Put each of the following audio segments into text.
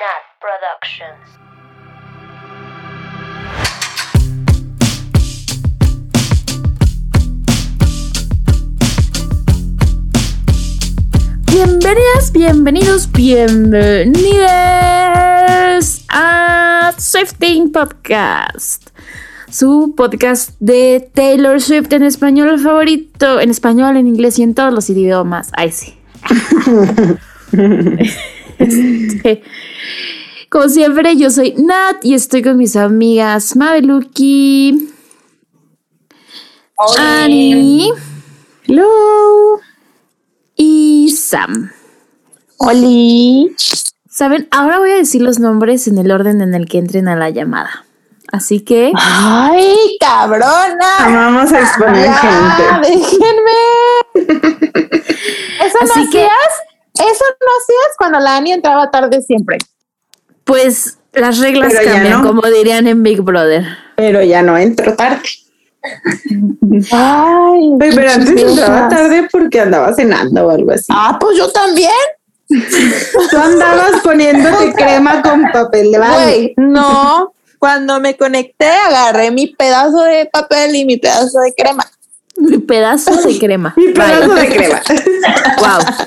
Nat Productions. Bienvenidas, bienvenidos, bienvenidas a Swifting Podcast, su podcast de Taylor Swift en español favorito, en español, en inglés y en todos los idiomas. Ay, sí. Este, como siempre, yo soy Nat y estoy con mis amigas Mabeluki, Annie, Hello. y Sam. Oli. Saben, ahora voy a decir los nombres en el orden en el que entren a la llamada. Así que Ay, cabrona. Vamos a exponer Ya, gente. déjenme. Eso no Así que- hacías. Eso no hacías cuando la Ani entraba tarde siempre. Pues las reglas Pero cambian, no. como dirían en Big Brother. Pero ya no entro tarde. Ay, pero antes entraba tarde porque andaba cenando o algo así. Ah, pues yo también. Tú andabas poniéndote crema con papel de baño. No. Cuando me conecté, agarré mi pedazo de papel y mi pedazo de crema. Mi pedazo de crema. Mi pedazo Bye. de crema. Wow.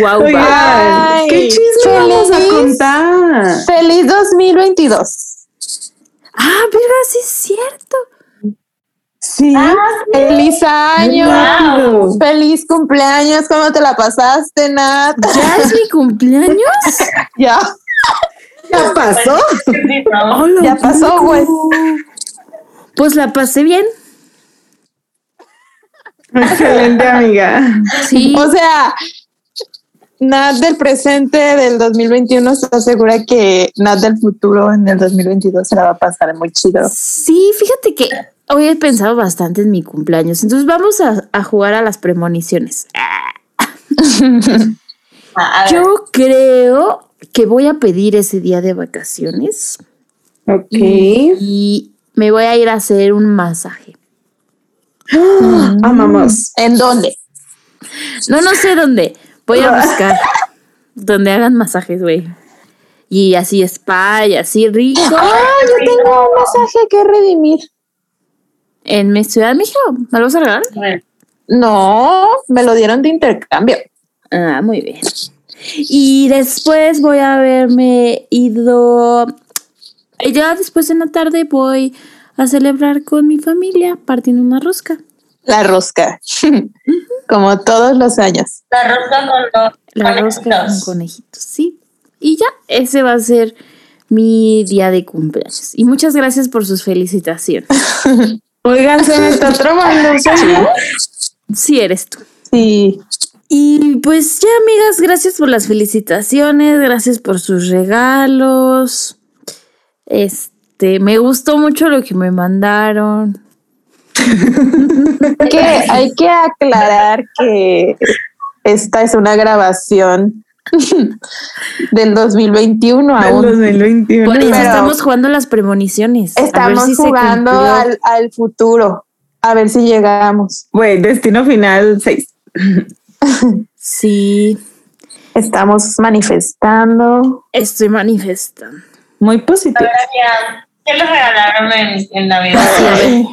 Wow, Oigan, Ay, ¿qué chisme vamos a feliz. contar? Feliz 2022. Ah, verga, sí es cierto. Sí. Feliz año. Wow. Feliz cumpleaños. ¿Cómo te la pasaste, Nat? ¿Ya es mi cumpleaños? Ya. ¿Ya pasó? Ya pasó, güey. Pues la pasé bien. Excelente, amiga. Sí. O sea, Nat del presente del 2021 se asegura que Nat del futuro en el 2022 se la va a pasar muy chido. Sí, fíjate que hoy he pensado bastante en mi cumpleaños. Entonces vamos a, a jugar a las premoniciones. Yo creo que voy a pedir ese día de vacaciones Ok. y me voy a ir a hacer un masaje. Amamos. ¿En dónde? No, no sé dónde. Voy a buscar donde hagan masajes, güey. Y así spa y así rico. Ah, yo tengo un mensaje que redimir. En mi ciudad México. ¿Me lo vas a regalar? No, me lo dieron de intercambio. Ah, muy bien. Y después voy a haberme ido. Ya después en la tarde voy a celebrar con mi familia partiendo una rosca. La rosca. Como todos los años. La rosca con los La rosca con conejitos. conejitos, sí. Y ya, ese va a ser mi día de cumpleaños. Y muchas gracias por sus felicitaciones. Oigan, se me está trabando. Sí, eres tú. Sí. Y pues ya, amigas, gracias por las felicitaciones, gracias por sus regalos. Este, me gustó mucho lo que me mandaron. que hay que aclarar que esta es una grabación del 2021 Del aún. 2021. Por eso Pero- estamos jugando las premoniciones. a ver Estamos si jugando al, al futuro. A ver si llegamos. Güey, destino final 6. Sí, Estamos manifestando. estoy manifestando. Muy positivo. Gracias. ¿Qué les regalaron en, en Navidad? Sí.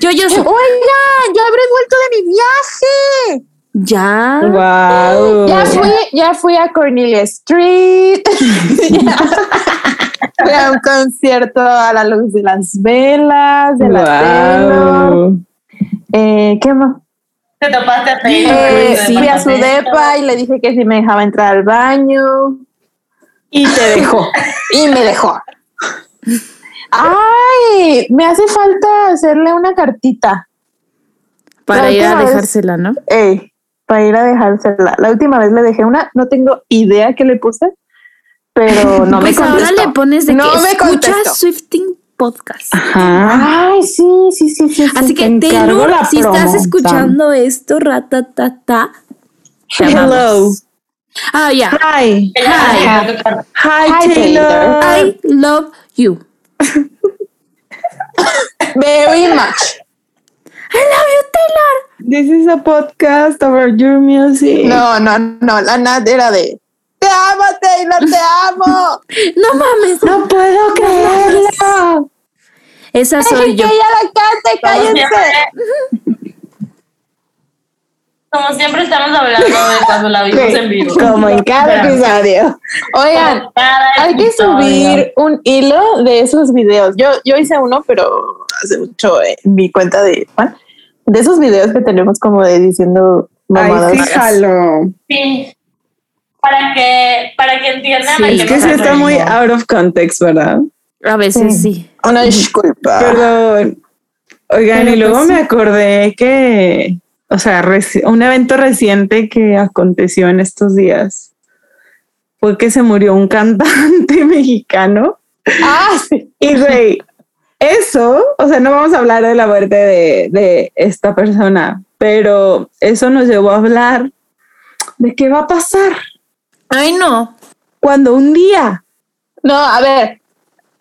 Yo, yo sé. Oigan, ya habré vuelto de mi viaje. Ya. Wow. Ya fui, ya fui a Cornelia Street. Fui a un concierto a la luz de las velas, de la Taylor. Wow. Eh, ¿Qué más? ¿Te topaste a Taylor? Eh, el fui a su depa y le dije que si me dejaba entrar al baño Y te dejó. y me dejó. Ay, me hace falta hacerle una cartita. Para La ir a vez- dejársela, ¿no? Ey, para ir a dejársela. La última vez le dejé una, no tengo idea qué le puse, pero no pues me ahora contestó. le pones de No que me escucha contestó. Swifting Podcast. Ajá. Ay, sí, sí, sí, sí. sí. Así que te encargo Taylor, la si estás escuchando esto, ratatata, te Hello. amamos. Ah, ya. Hi. Que. Hi, Hi, Taylor. I love you. Very much. I love you, Taylor. This is a podcast about your music. No, no, no, la Nat era de Te amo, Taylor, te amo. No mames, No puedo creerlo. esa soy yo. que ella la cante, cállense. como siempre estamos hablando de cuando la vimos en vivo. Como en cada episodio. Oigan, cada hay que subir un hilo de esos videos. Yo, yo hice uno, pero hace mucho en mi cuenta de Juan. De esos videos que tenemos como de diciendo mamadas. Ay, sí, jalo. Sí. Para que, para que entiendan. Sí, Es que sí está muy out of context, ¿verdad? A veces sí. Una disculpa. Perdón. Oigan, Pero y luego pues me sí. acordé que, o sea, un evento reciente que aconteció en estos días fue que se murió un cantante mexicano. Ah, sí. Y güey, eso, o sea, no vamos a hablar de la muerte de, de esta persona, pero eso nos llevó a hablar de qué va a pasar Ay, no. cuando un día No, a ver.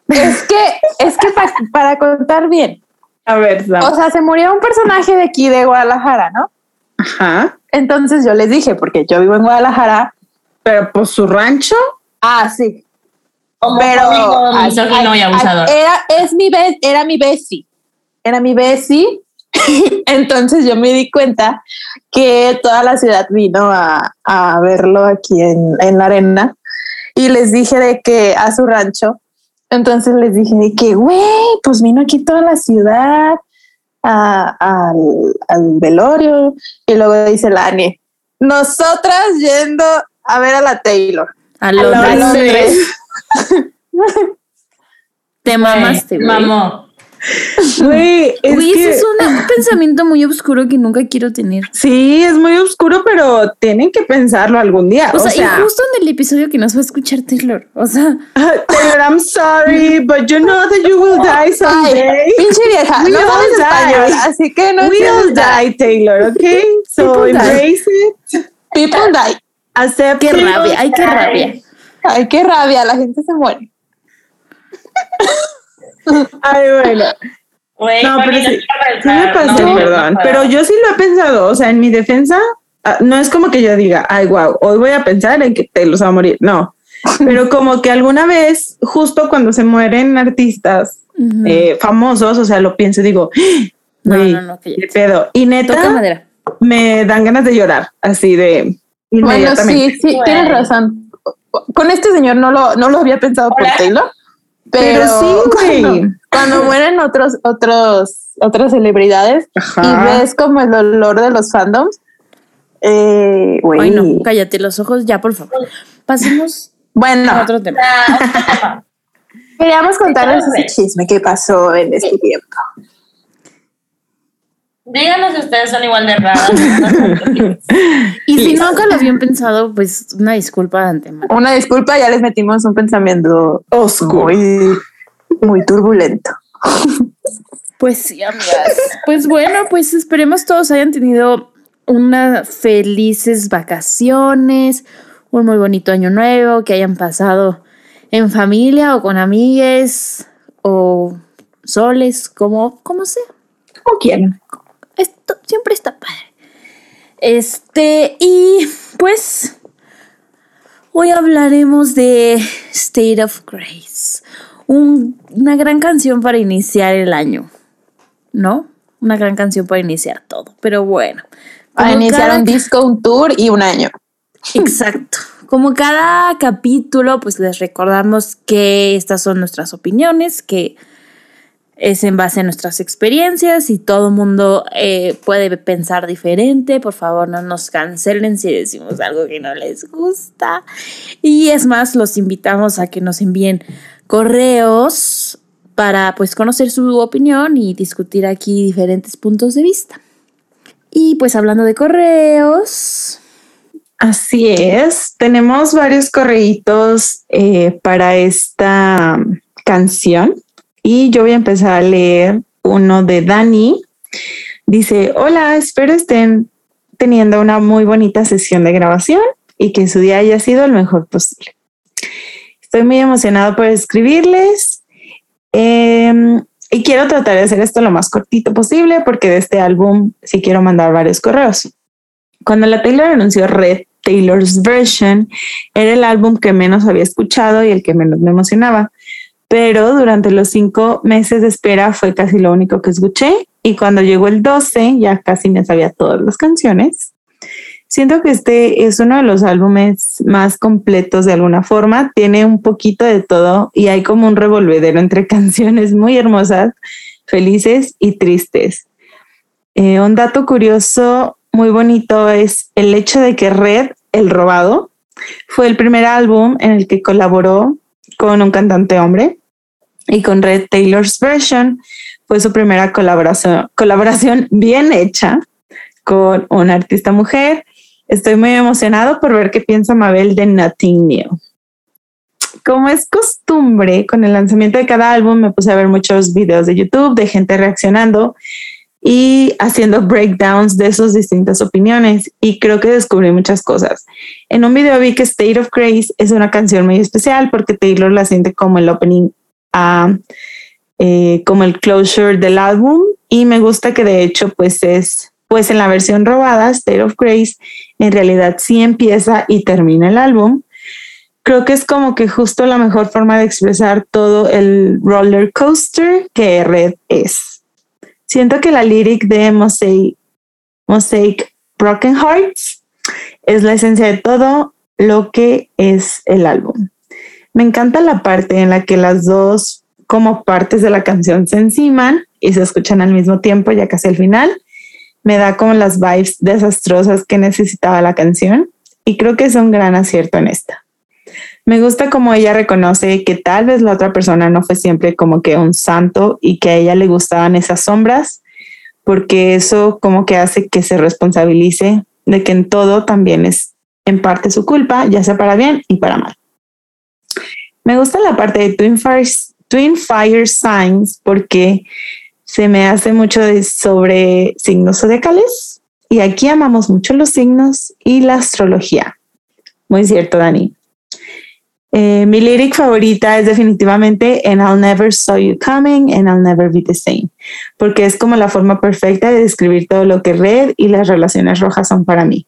Es que, es que pa- para contar bien. A ver, Sam. O sea, se murió un personaje de aquí de Guadalajara, ¿no? Ajá. Entonces yo les dije, porque yo vivo en Guadalajara. Pero pues su rancho. Ah, sí. Como Pero misógino y abusador. ay, era, es mi be- era mi Bessie. Era mi Bessie. Entonces yo me di cuenta que toda la ciudad vino a, a verlo aquí en, en la arena y les dije de que a su rancho. Entonces les dije de que, güey, pues vino aquí toda la ciudad a- al, al velorio. Y luego dice Lani, nosotras yendo a ver a la Taylor. A A Londres. Londres. Te mamaste, güey. Mamó. Güey, es Güey, que- ese es un pensamiento muy oscuro que nunca quiero tener. Sí, es muy oscuro, pero tienen que pensarlo algún día. O sea, y justo en el episodio que nos va a escuchar Taylor. O sea, Taylor, I'm sorry, but you know that you will die someday. Ay, pinche vieja, We no sabes die. español, así que no We all die, Taylor, okay? So People die. embrace it, People die. accept qué rabia, ay, qué rabia. Ay, qué rabia, la gente se muere. Ay, bueno. Güey, No, pero sí, me pasé, no, perdón. no, Pero yo sí lo he pensado. O sea, en mi defensa, ah, no es como que yo diga, ay, wow, hoy voy a pensar en que Taylor se va a morir. No. Pero como que alguna vez, justo cuando se mueren artistas eh, famosos, o sea, lo pienso y digo, No, güey, no, no, qué pedo. Y neta, me dan ganas de llorar, así de Bueno, inmediatamente. sí, sí, tienes razón. Con este señor no lo, no lo había pensado por. Taylor, Pero pero, sí, güey. cuando, cuando mueren otros, otros, otras celebridades Ajá. y ves como el olor de los fandoms, eh, güey. Ay, no, cállate los ojos ya, por favor. Pasemos Bueno, a otro tema. Queríamos contarles ese chisme que pasó en este tiempo. Díganos si ustedes son igual de raras. Y si nunca lo habían pensado, pues una disculpa de antemano. Una disculpa, ya les metimos un pensamiento Oscuro. muy, muy turbulento. Pues sí, amigas. Pues bueno, pues esperemos todos hayan tenido unas felices vacaciones, un muy bonito año nuevo, que hayan pasado en familia o con amigues o soles, como, como sea. Como quieran. Esto siempre está padre. Este, y pues hoy hablaremos de State of Grace, un- una gran canción para iniciar el año, ¿no? Una gran canción para iniciar todo, pero bueno. Para iniciar cada un disco, un tour y un año. Exacto. Como cada capítulo, pues les recordamos que estas son nuestras opiniones, que es en base a nuestras experiencias y todo mundo eh, puede pensar diferente. Por favor, no nos cancelen si decimos algo que no les gusta. Y es más, los invitamos a que nos envíen correos para pues conocer su opinión y discutir aquí diferentes puntos de vista. Y pues hablando de correos, Así es, tenemos varios correitos eh, para esta canción y yo voy a empezar a leer uno de Dani. Dice, hola, espero estén teniendo una muy bonita sesión de grabación y que su día haya sido el mejor posible. Estoy muy emocionado por escribirles. Em, Y quiero tratar de hacer esto lo más cortito posible porque de este álbum sí quiero mandar varios correos. Cuando la Taylor anunció Red Taylor's Version, era el álbum que menos había escuchado y el que menos me emocionaba. Pero durante los cinco meses de espera fue casi lo único que escuché. Y cuando llegó el 12, ya casi me sabía todas las canciones. Siento que este es uno de los álbumes más completos de alguna forma. Tiene un poquito de todo y hay como un revolvedero entre canciones muy hermosas, felices y tristes. Eh, un dato curioso muy bonito es el hecho de que Red, El Robado, fue el primer álbum en el que colaboró con un cantante hombre y con Red Taylor's Version fue su primera colaboración, colaboración bien hecha con una artista mujer Estoy muy emocionado por ver qué piensa Mabel de Nothing New. Como es costumbre, con el lanzamiento de cada álbum me puse a ver muchos videos de YouTube de gente reaccionando y haciendo breakdowns de sus distintas opiniones y creo que descubrí muchas cosas. En un video vi que State of Grace es una canción muy especial porque Taylor la siente como el opening eh, como el closure del álbum y me gusta que de hecho pues es pues en la versión robada, State of Grace, en realidad sí empieza y termina el álbum. Creo que es como que justo la mejor forma de expresar todo el roller coaster que Red es. Siento que la lyric de Mosaic, Mosaic Broken Hearts es la esencia de todo lo que es el álbum. Me encanta la parte en la que las dos como partes de la canción se enciman y se escuchan al mismo tiempo ya casi al final me da como las vibes desastrosas que necesitaba la canción y creo que es un gran acierto en esta. Me gusta como ella reconoce que tal vez la otra persona no fue siempre como que un santo y que a ella le gustaban esas sombras, porque eso como que hace que se responsabilice de que en todo también es en parte su culpa, ya sea para bien y para mal. Me gusta la parte de Twin Fire, Twin Fire Signs porque se me hace mucho sobre signos zodiacales y aquí amamos mucho los signos y la astrología. Muy cierto, Dani. Eh, mi lyric favorita es definitivamente And I'll Never Saw You Coming and I'll Never Be the Same, porque es como la forma perfecta de describir todo lo que Red y las relaciones rojas son para mí.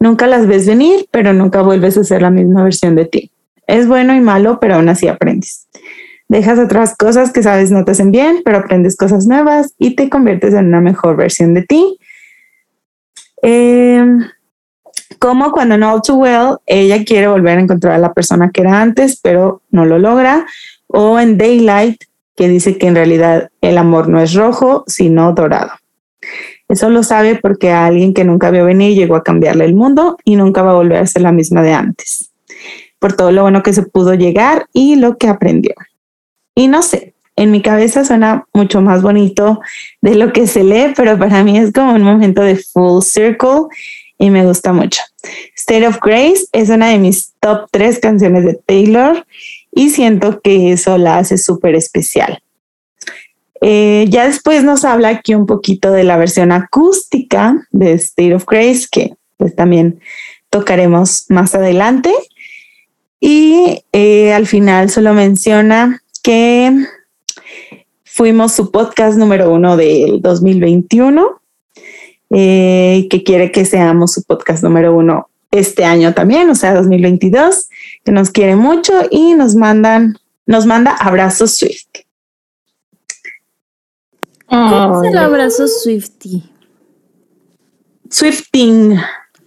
Nunca las ves venir, pero nunca vuelves a ser la misma versión de ti. Es bueno y malo, pero aún así aprendes. Dejas otras cosas que sabes no te hacen bien, pero aprendes cosas nuevas y te conviertes en una mejor versión de ti. Em, como cuando en All Too Well ella quiere volver a encontrar a la persona que era antes, pero no lo logra. O en Daylight, que dice que en realidad el amor no es rojo, sino dorado. Eso lo sabe porque a alguien que nunca vio venir llegó a cambiarle el mundo y nunca va a volver a ser la misma de antes. Por todo lo bueno que se pudo llegar y lo que aprendió. Y no sé, en mi cabeza suena mucho más bonito de lo que se lee, pero para mí es como un momento de full circle y me gusta mucho. State of Grace es una de mis top tres canciones de Taylor y siento que eso la hace súper especial. Eh, ya después nos habla aquí un poquito de la versión acústica de State of Grace, que pues también tocaremos más adelante. Y eh, al final solo menciona que fuimos su podcast número uno del 2021, eh, que quiere que seamos su podcast número uno este año también, o sea, 2022, que nos quiere mucho y nos mandan, nos manda abrazos Swift. ¿Cómo es el abrazo Swifty? Swifting.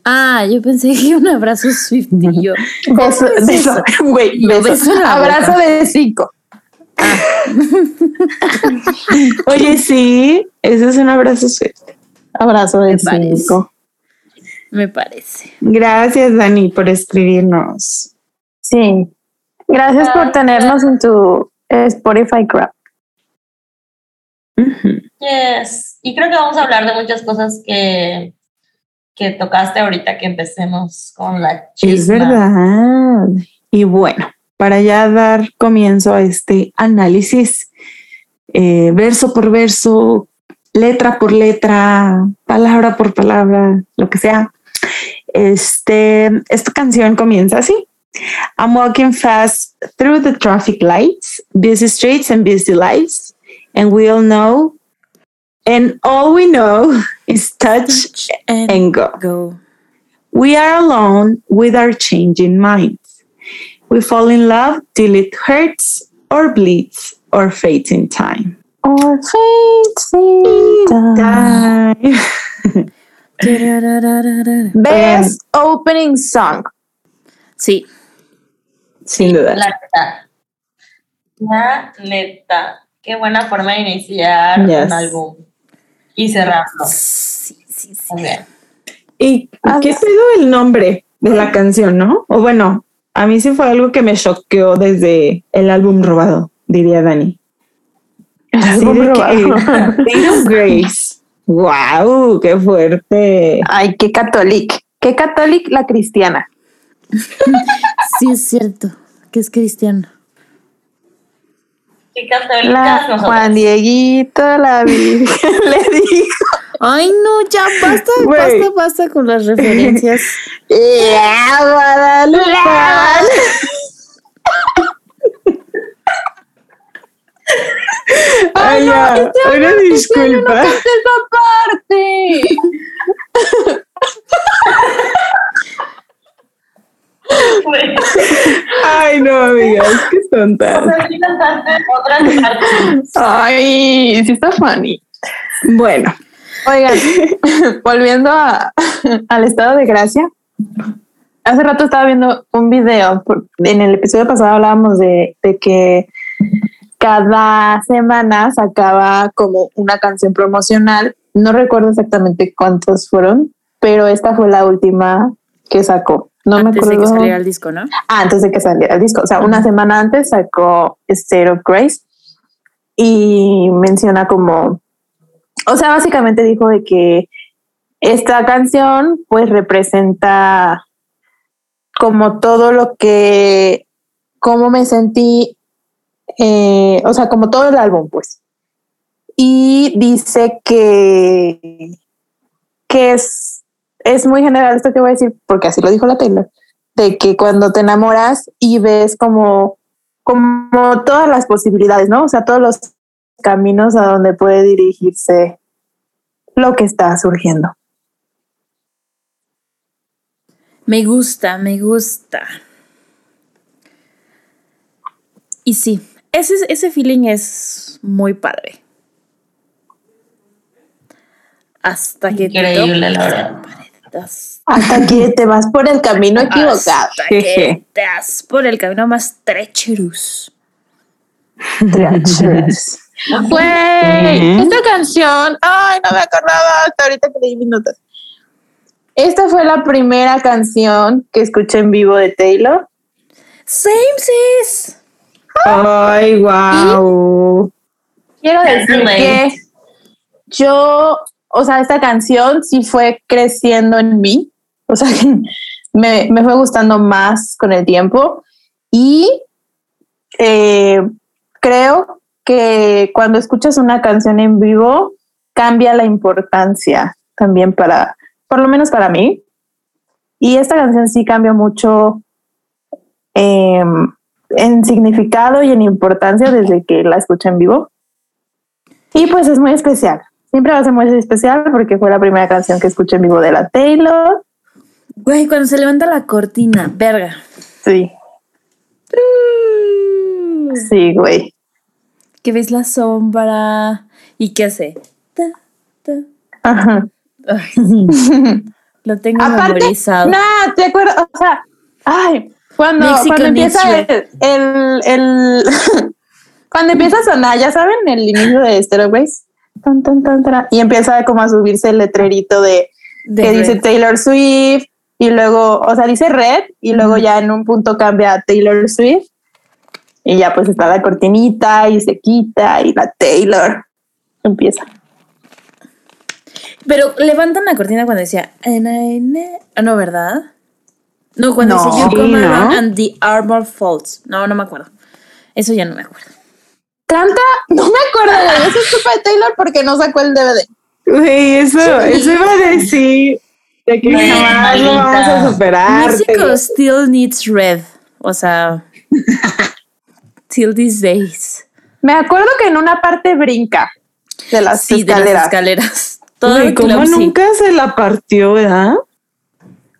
Ah, yo pensé que un abrazo Swifty. Yo. Beso, beso, güey, Abrazo de cinco. Oye, sí, ese es un abrazo Swift. Abrazo de Me parece. cinco. Me parece. Gracias, Dani, por escribirnos. Sí. Gracias por tenernos en tu Spotify Crap. Yes. Y creo que vamos a hablar de muchas cosas que, que tocaste ahorita que empecemos con la chisma. Es verdad. Y bueno, para ya dar comienzo a este análisis, eh, verso por verso, letra por letra, palabra por palabra, lo que sea. Este, esta canción comienza así. I'm walking fast through the traffic lights, busy streets and busy lights. and we all know, and all we know is touch and, and go. go. We are alone with our changing minds. We fall in love till it hurts or bleeds or fades in time. Or. Tararararara. Best opening song. Sí, Sin duda. La neta. La neta. Qué buena forma de iniciar Yes. un álbum y cerrarlo. sí, sí, sí. ¿Y Ah, qué pedo el nombre de la canción, no? O bueno, a mí sí fue algo que me choqueó desde el álbum robado, diría Dani. Álbum robado. Grace. ¡Wow! ¡Qué fuerte! Ay, qué católica. Qué católica la cristiana. Sí, es cierto, que es cristiano. Qué La nosotros. Juan Dieguito, la Virgen le dijo. Ay, no, ya basta, basta, basta con las referencias. ¡Ya, Guadalupe! Ay, ya, una disculpa. ¡Esa parte! Ay, no, amigas, qué partes. Ay, sí está funny. Bueno, Oigan, volviendo a- al estado de gracia. Hace rato estaba viendo un video. En el episodio pasado hablábamos de, de que cada semana sacaba como una canción promocional. No recuerdo exactamente cuántos fueron, pero esta fue la última que sacó. No me Antes de acuerdo. que saliera el disco, ¿no? Ah, antes de que saliera el disco. O sea, una semana antes sacó State of Grace y menciona como, o sea, básicamente dijo de que esta canción pues representa como todo lo que, cómo me sentí, eh, o sea, como todo el álbum pues. Y dice que, que es, es muy general esto que voy a decir, porque así lo dijo la Taylor de que cuando te enamoras y ves como, como todas las posibilidades, ¿no? O sea, todos los caminos a donde puede dirigirse lo que está surgiendo. Me gusta, me gusta. Y sí, ese, ese feeling es muy padre. Hasta que te Increíble, la verdad. paredes. Hasta que te vas por el camino equivocado. Hasta que te das por el camino más trecherus. Treacherous. Güey, esta canción, ay, no me acordaba hasta ahorita que leí mis notas. Esta fue la primera canción que escuché en vivo de Taylor. Same sis. Ay, wow. Quiero decir que yo, o sea, esta canción sí fue creciendo en mí. O sea, que me, me fue gustando más con el tiempo. Y eh, creo que cuando escuchas una canción en vivo, cambia la importancia también para, por lo menos para mí. Y esta canción sí cambió mucho em, en significado y en importancia desde que la escuché en vivo. Y pues es muy especial. Siempre va a ser muy especial porque fue la primera canción que escuché en vivo de la Taylor. Güey, cuando se levanta la cortina, verga. Sí, sí, güey. Que ves la sombra y qué hace. Ta, ta. Ajá. Ay, lo tengo Aparte, memorizado. no, te acuerdas, o sea, ay, cuando, cuando empieza el, el, el- cuando empieza a sonar, ya saben, el inicio de Stereo Grace, tan, tan, tan, tan, y empieza como a subirse el letrerito de De que Red. dice Taylor Swift y luego, o sea, dice Red y luego ya en un punto cambia a Taylor Swift y ya pues está la cortinita y se quita y la Taylor empieza. Pero levantan la cortina cuando decía. "And I ne-". Ah, no, ¿verdad? No, cuando No. dice You Sí, come ¿no? around and the armor falls. No, no me acuerdo. Eso ya no me acuerdo. Canta, no me acuerdo, güey, eso es culpa de Taylor porque no sacó el DVD. Güey, eso, eso iba a decir. De que Güey, jamás lo vamos a superar. México still needs red. O sea. till these days. Me acuerdo que en una parte brinca de las Sí, de escaleras. las escaleras. Todo sí. nunca se la partió, ¿verdad?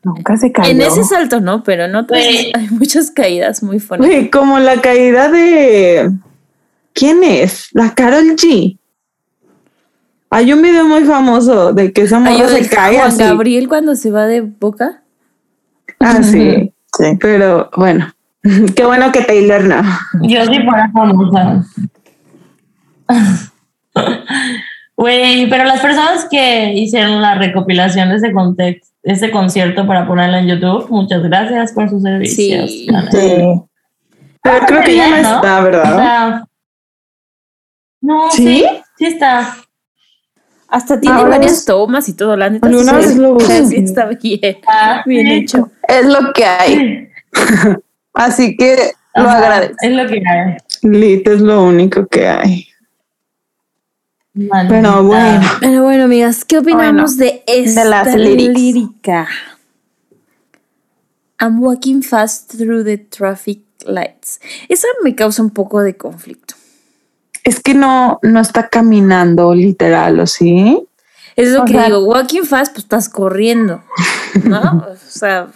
Nunca se cayó. En ese salto no, pero Güey. hay muchas caídas muy. Güey, como la caída de. ¿Quién es? La Carol G. Hay un video muy famoso de que esa morra se cae Juan así. Gabriel cuando se va de boca. Ah, sí. Sí. Pero bueno, qué bueno que Taylor no. Yo sí fuera famosa. Güey, pero las personas que hicieron la recopilación de ese contexto, ese concierto para ponerlo en YouTube, muchas gracias por sus servicios. Sí. Pero creo que ya no está, O ¿verdad? sea, no, ¿Sí? sí, sí está. Hasta tiene Ahora varias es- tomas y todo. La neta, sí, lo sí, está bien, Ah, bien sí. hecho. Es lo que hay. Así que lo Ajá, agradezco. Es lo que hay. Lit es lo único que hay. Maldita. Pero bueno. Pero bueno, amigas, ¿qué opinamos de esta las lyrics. lírica? I'm walking fast through the traffic lights. Esa me causa un poco de conflicto. Es que no, no está caminando literal, ¿o sí? Es lo O que sea- digo, walking fast, pues estás corriendo, ¿no? O sea,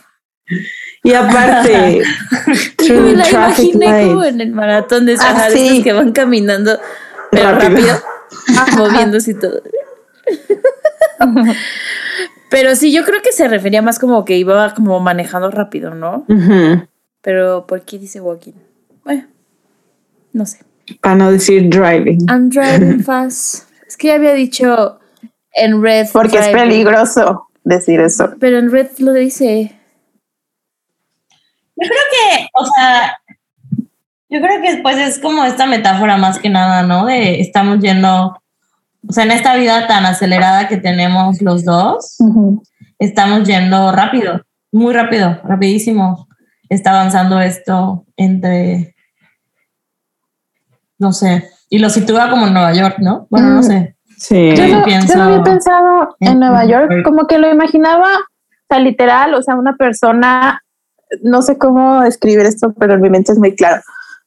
Y aparte, yo through me la traffic imaginé como en el maratón de, Ah, de sí. estos que van caminando, pero Rápido. rápido, moviéndose y todo. Pero sí, yo creo que se refería más como que iba como manejando rápido, ¿no? Pero ¿por qué dice walking? Bueno, no sé. Para no decir driving. I'm driving fast. Es que ya había dicho en red. Porque es peligroso decir eso. Pero en red lo dice. Yo creo que, o sea, yo creo que pues es como esta metáfora más que nada, ¿no? De estamos yendo, o sea, en esta vida tan acelerada que tenemos los dos, estamos yendo rápido, muy rápido, rapidísimo. Está avanzando esto entre, no sé, y lo sitúa como en Nueva York, ¿no? Bueno, no Mm. sé. Sí. Yo no, pienso yo no había pensado en en- Nueva York, como que lo imaginaba, o sea, literal, o sea, una persona, no sé cómo escribir esto, pero en mi mente es muy claro,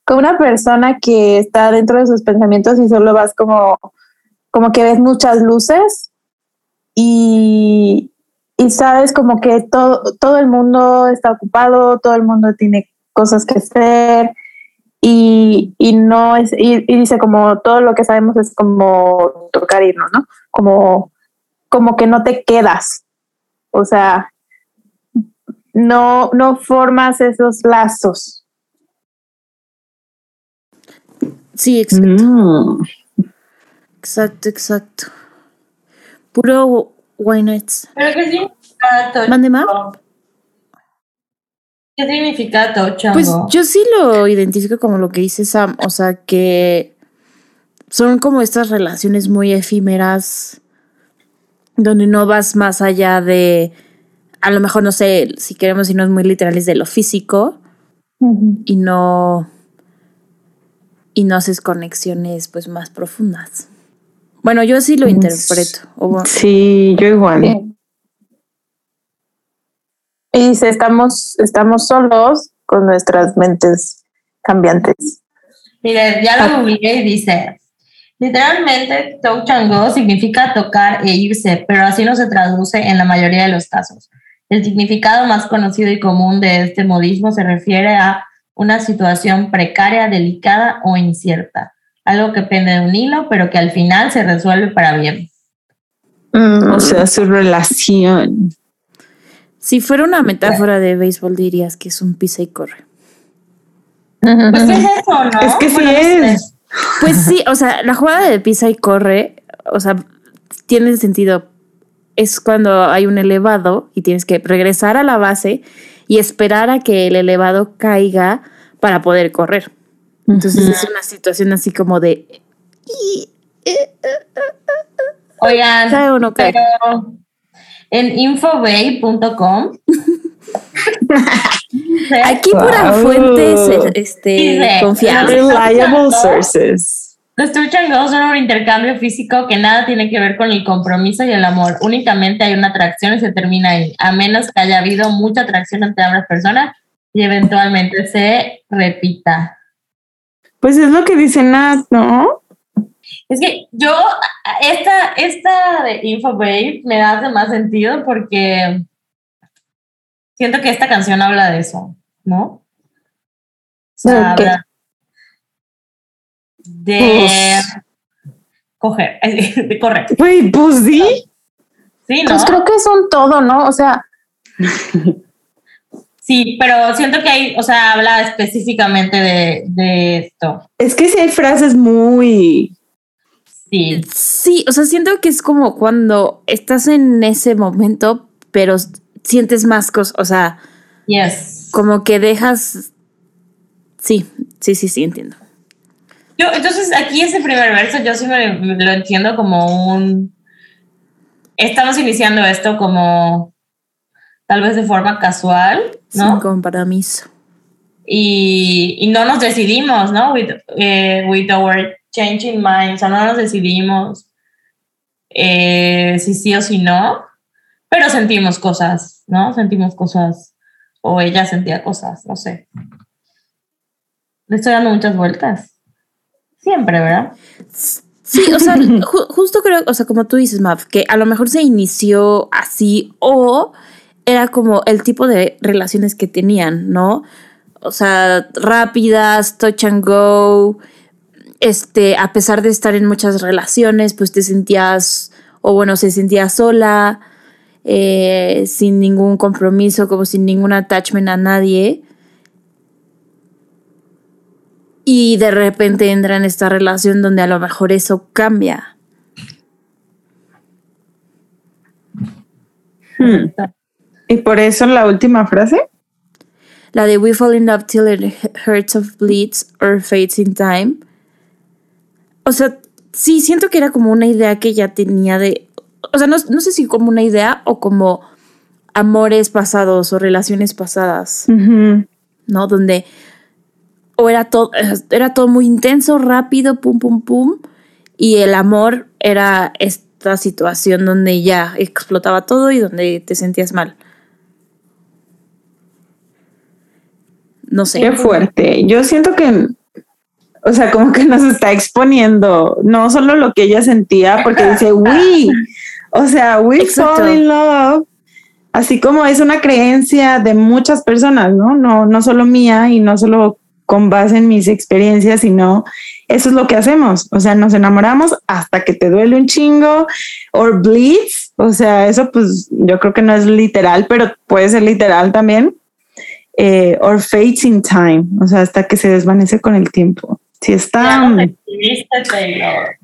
como una persona que está dentro de sus pensamientos y solo vas como, como que ves muchas luces y, y sabes como que todo, todo el mundo está ocupado, todo el mundo tiene cosas que hacer y, y no es, y dice como todo lo que sabemos es como tocar irnos, ¿no? Como, como que no te quedas. O sea, no, no formas esos lazos. Sí, exacto. Mm. Exacto, exacto. Puro Why Nights. Pero ¿qué significa Mande más. ¿Qué significa Touch Pues yo sí lo identifico como lo que dice Sam, o sea que son como estas relaciones muy efímeras donde no vas más allá de, a lo mejor no sé, si queremos irnos muy literales de lo físico y no y no haces conexiones pues más profundas. Bueno, yo así lo Mm, interpreto. o- Sí, yo igual. Sí. Y dice, estamos, estamos solos con nuestras mentes cambiantes. Mire, ya lo googleé y dice, literalmente touch and go significa tocar e irse, pero así no se traduce en la mayoría de los casos. El significado más conocido y común de este modismo se refiere a una situación precaria, delicada o incierta, algo que pende de un hilo, pero que al final se resuelve para bien. O sea, su relación. Si fuera una metáfora de béisbol dirías que es un pisa y corre. Pues, ¿qué es eso, no? Es que sí Bueno, es. Pues sí, o sea, la jugada de pisa y corre, o sea, tiene sentido. Es cuando hay un elevado y tienes que regresar a la base y esperar a que el elevado caiga para poder correr. Entonces es una situación así como de Oigan, cae o no cae. pero en infobay.com Aquí pura Wow. fuentes este, Dice, confiable. Reliable sources. Los touch and go son un intercambio físico que nada tiene que ver con el compromiso y el amor. Únicamente hay una atracción y se termina ahí, a menos que haya habido mucha atracción entre ambas personas y eventualmente se repita. Pues es lo que dice Nat, ¿no? Es que yo, esta, esta de Info Babe me hace más sentido porque siento que esta canción habla de eso, ¿no? O de coger, de correr. Güey, pues sí. Sí, ¿no? Pues creo que es un todo, ¿no? O sea, Sí, pero siento que hay, o sea, habla específicamente de, de esto. Es que sí hay frases muy. Sí, Sí, o sea, siento que es como cuando estás en ese momento, pero sientes más cosas, o sea, yes. como que dejas... Sí, sí, sí, sí, entiendo. Yo, entonces, aquí ese primer verso, yo sí me, lo entiendo como un. Estamos iniciando esto como tal vez de forma casual, Sin ¿no? compromiso. Y, y no nos decidimos, ¿no? With, eh, with our changing minds, o sea, no nos decidimos eh, si sí o si no, pero sentimos cosas, ¿no? Sentimos cosas, o ella sentía cosas, no sé. Le estoy dando muchas vueltas. Siempre, ¿verdad? Sí, o sea, ju- justo creo, o sea, como tú dices, Mav, que a lo mejor se inició así o era como el tipo de relaciones que tenían, ¿no? O sea, rápidas, touch and go, este, a pesar de estar en muchas relaciones, pues te sentías, o bueno, se sentía sola, eh, sin ningún compromiso, como sin ningún attachment a nadie. Y de repente entra en esta relación donde a lo mejor eso cambia. Hmm. Y por eso la última frase. La de We fall in love till it hurts of bleeds or fades in time. O sea, sí, siento que era como una idea que ya tenía de. O sea, no, no sé si como una idea o como amores pasados o relaciones pasadas. ¿no? Donde o era todo, era todo muy intenso, rápido, pum, pum, pum. Y el amor era esta situación donde ya explotaba todo y donde te sentías mal. No sé. Qué fuerte. Yo siento que, o sea, como que nos está exponiendo no solo lo que ella sentía, porque dice we, o sea, we Exacto. fall in love, así como es una creencia de muchas personas, ¿no? No, no solo mía y no solo con base en mis experiencias, sino eso es lo que hacemos. O sea, nos enamoramos hasta que te duele un chingo or bleeds. O sea, eso pues yo creo que no es literal, pero puede ser literal también eh, or fades in time, o sea, hasta que se desvanece con el tiempo. Si está. Taylor.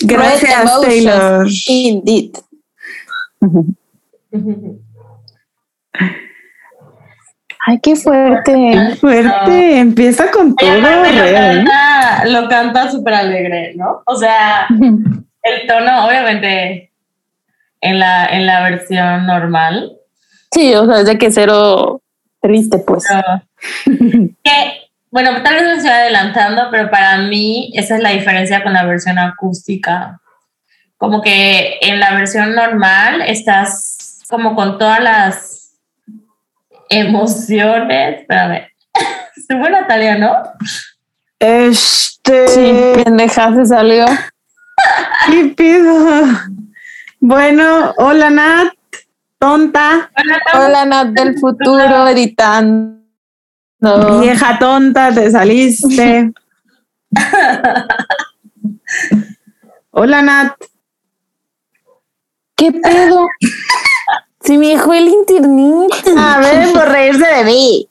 Gracias, Taylor. Indeed. Ay, qué fuerte. Fuerte, empieza con todo. Lo canta, lo canta súper alegre, ¿no? O sea, el tono, obviamente, en la, en la versión normal, Sí, o sea, es de que cero triste, pues. pero que, bueno, tal vez me estoy adelantando, pero para mí esa es la diferencia con la versión acústica. Como que en la versión normal estás como con todas las emociones. Espérame. Fue Natalia, ¿no? Este. Sí, pendeja se salió. ¿Qué pido? Bueno, hola Nat, tonta, Hola, Nat del futuro, editando. vieja tonta, te saliste. hola Nat. ¿Qué pedo? Se me dejó el internet. A ver, por reírse de mí.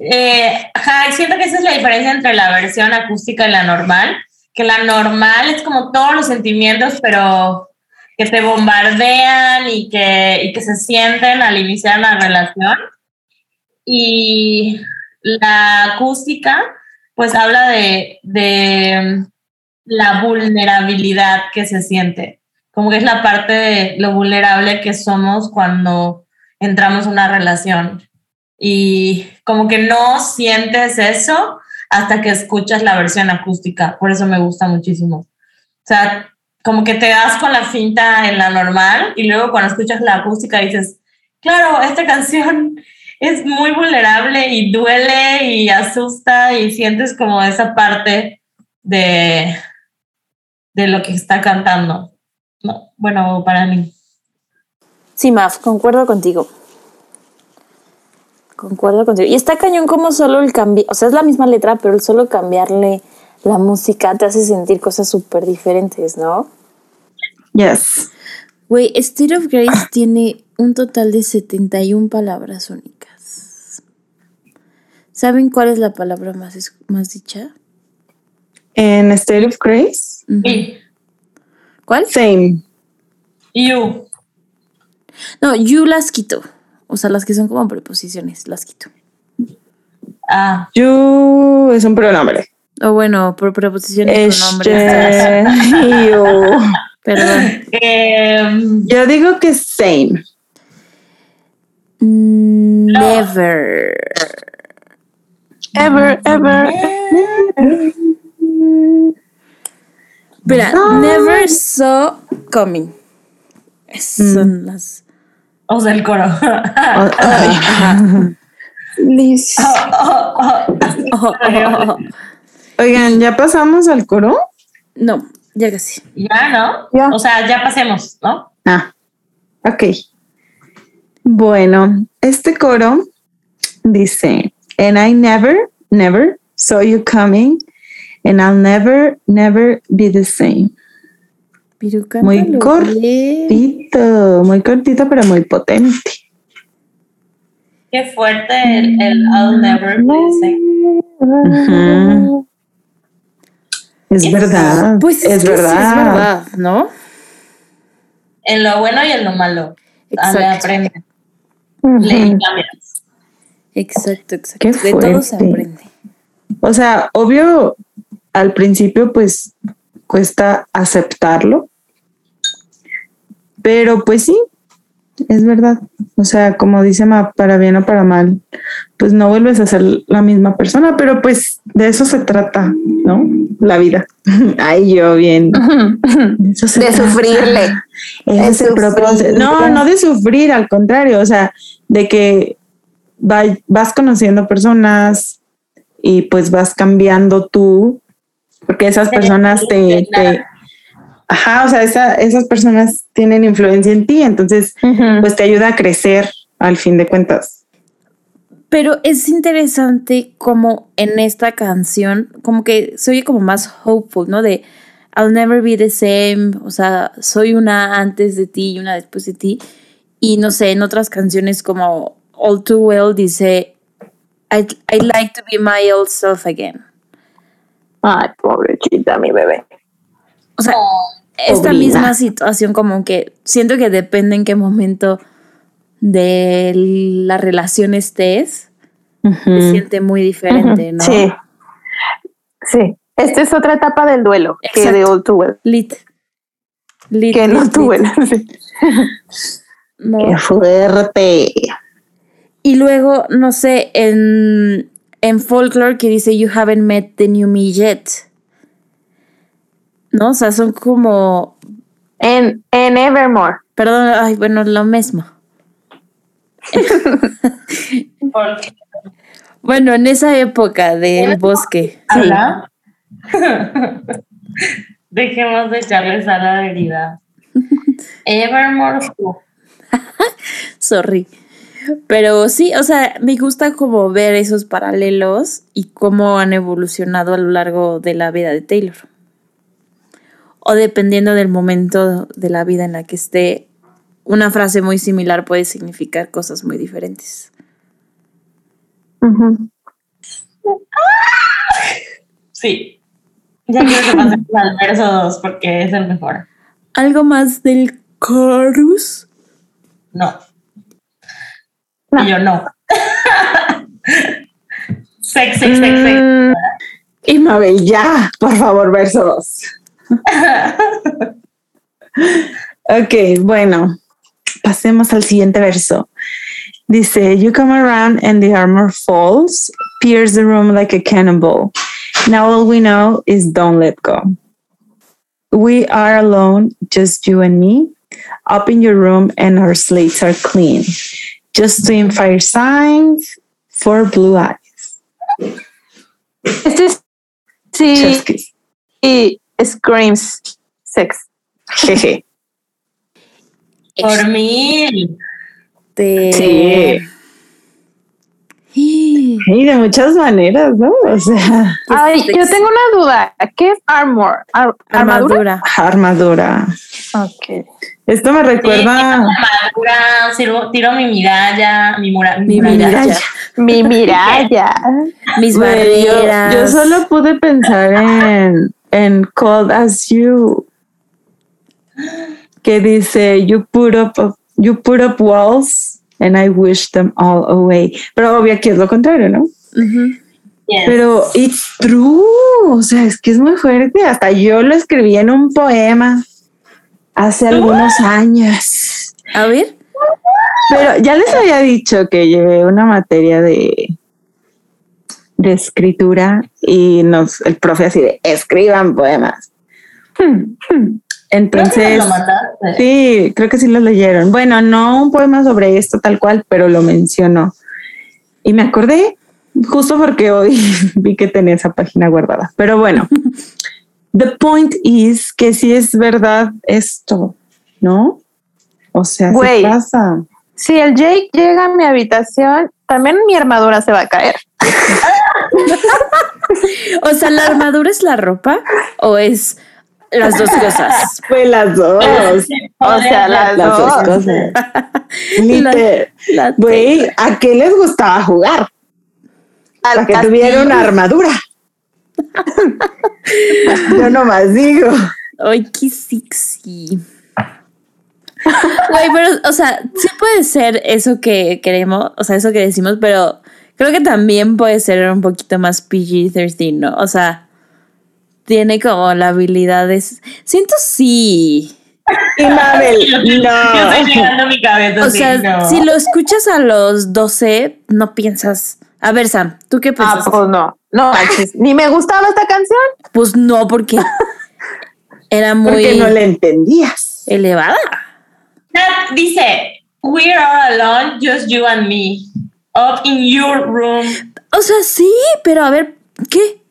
Eh, siento que esa es la diferencia entre la versión acústica y la normal, que la normal es como todos los sentimientos, pero que te bombardean y que, y que se sienten al iniciar la relación. Y la acústica, pues habla de, de la vulnerabilidad que se siente, como que es la parte de lo vulnerable que somos cuando entramos en una relación y como que no sientes eso hasta que escuchas la versión acústica. Por eso me gusta muchísimo. O sea, como que te das con la finta en la normal y luego cuando escuchas la acústica dices, claro, esta canción es muy vulnerable y duele y asusta y sientes como esa parte de, de lo que está cantando. No, bueno, para mí. Sí, Maf, concuerdo contigo. Concuerdo contigo. Y está cañón como solo el cambio, o sea, es la misma letra, pero el solo cambiarle la música te hace sentir cosas súper diferentes, ¿no? Yes. Güey, State of Grace tiene un total de 71 palabras únicas. ¿Saben cuál es la palabra más, es- más dicha? En State of Grace. Y ¿Cuál? same. you. No, you las quito. O sea, las que son como preposiciones, las quito. Ah, You es un pronombre. O bueno, por preposiciones. Este, you. Perdón. em, Yo digo que same. Never. Ever, ever. Espera, never saw coming. Esas son las. o sea, el coro. Liz. Oigan, ¿ya pasamos al coro? No, ya casi. ya, ¿no? Ya. O sea, ya pasemos, ¿no? Ah, ok. Bueno, este coro dice, and I never, never saw you coming, and I'll never, never be the same. Pero Muy cortito. muy cortito, pero muy potente. Qué fuerte el, el I'll never be the same. Ujú. Es Es- verdad. Pues es sí verdad. es verdad, ¿no? En lo bueno y en lo malo. Ah, le Exacto. aprendes. Le cambias. Exacto, exacto. Qué De todo se aprende. O sea, obvio, al principio pues cuesta aceptarlo, pero pues sí, es verdad. O sea, como dice Ma, para bien o para mal, pues no vuelves a ser la misma persona, pero pues de eso se trata, ¿no? La vida. Ay, yo bien. De, eso se De trata. sufrirle. De sufrir. No, no de sufrir, al contrario, o sea, de que va- vas conociendo personas y pues vas cambiando tú, porque esas personas te, ajá, o sea, esa- esas personas tienen influencia en ti, entonces pues te ayuda a crecer al fin de cuentas. Pero es interesante como en esta canción, como que soy como más hopeful, ¿no? De I'll never be the same, o sea, soy una antes de ti y una después de ti. Y no sé, en otras canciones como All Too Well dice I, I like to be my old self again. Ay, pobrecita, mi bebé. O sea, No. esta Pobrina. misma situación como que siento que depende en qué momento de la relación estés, se Ujú. siente muy diferente, ¿no? Sí. Sí. Esta es otra etapa del duelo que de All Too Well. Lit. Lit, Que no lit. Well. Sí. No. Qué fuerte. Y luego, no sé, en, en folklore que dice You haven't met the new me yet. ¿No? O sea, son como. En, en Evermore. Perdón, ay, bueno, lo mismo. Bueno, en esa época del bosque. habla. Dejemos de echarle sal a la herida. Evermore. Sorry. Pero sí, o sea, me gusta como ver esos paralelos y cómo han evolucionado a lo largo de la vida de Taylor. O dependiendo del momento de la vida en la que esté, una frase muy similar puede significar cosas muy diferentes. Sí. Ya quiero que pasemos al verso 2 porque es el mejor. ¿Algo más del chorus? No. No. Y yo no. sex, sex, sex, sex. Y Mabel, ya, por favor, verso 2. ok, bueno, pasemos al siguiente verso. Dice, You come around and the armor falls, pierce the room like a cannonball. Now all we know is don't let go. We are alone, just you and me, up in your room, and our slates are clean. Justin Fire Signs, For Blue Eyes. Este es, sí, y Screams Sex. Jeje. Por mil. Este, Sí. Y de muchas maneras, ¿no? O sea, Ay, sexy. yo tengo una duda. ¿Qué es armor? Ar- ¿Armadura? Armadura. armadura. Ok. Esto me recuerda. Armadura, sirvo- tiro mi miralla, mi, mura, Mi muralla. miralla. Mi miralla. Mis yo, barreras. yo solo pude pensar en, en Cold as You, que dice, you put up, you put up walls and I wish them all away. Pero obvio que es lo contrario, ¿no? Yes. Pero it's true, o sea, es que es muy fuerte. Hasta yo lo escribí en un poema hace algunos años. A ver. Pero ya les había dicho que llevé una materia de, de escritura y nos, el profe así de escriban poemas. Creo Entonces, sí, creo que sí lo leyeron. Bueno, no un poema sobre esto tal cual, pero lo mencionó. Y me acordé justo porque hoy vi que tenía esa página guardada. Pero bueno, the point is que sí es verdad esto, ¿no? O sea, Güey. pasa. Si el Jake llega a mi habitación, también mi armadura se va a caer. O sea, ¿la armadura es la ropa o es las dos cosas? Fue las dos. O sea, las Las dos dos. cosas. Güey, ¿a qué les gustaba jugar? Al Para que castillo. tuviera una armadura. Yo nomás digo. Ay, qué sexy. Güey, pero, o sea, sí puede ser eso que queremos, o sea, eso que decimos, pero creo que también puede ser un poquito más PG-13, ¿no? O sea, tiene como la habilidad de... Siento sí. Y Mabel, Yo estoy no. girando mi cabeza. O sí, sea, no. si lo escuchas a los 12, no piensas... A ver, Sam, ¿tú qué Ah, piensas? pues no. No, manches. ni me gustaba esta canción. Pues no, porque era muy Porque no le entendías. elevada. Nat dice, we are alone, just you and me. Up in your room. O sea, sí, pero a ver, ¿qué?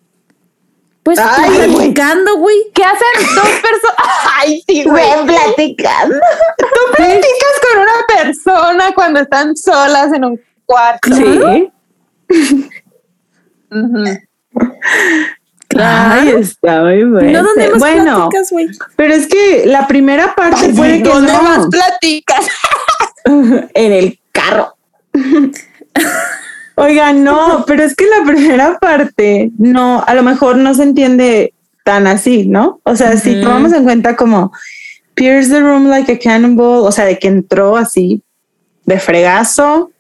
Pues Ay, platicando, güey. ¿Qué hacen dos personas? Ay, sí, güey. platicando. Tú platicas con una persona cuando están solas en un cuarto. Sí. Claro. Ay, está muy bueno. No, ¿dónde más bueno, platicas, güey? pero es que la primera parte Ay, puede que ¿Dónde no. más platicas? en el carro. Oiga, no, pero es que la primera parte no, a lo mejor no se entiende tan así, ¿no? O sea, si tomamos en cuenta como pierce the room like a cannonball, o sea, de que entró así de fregazo.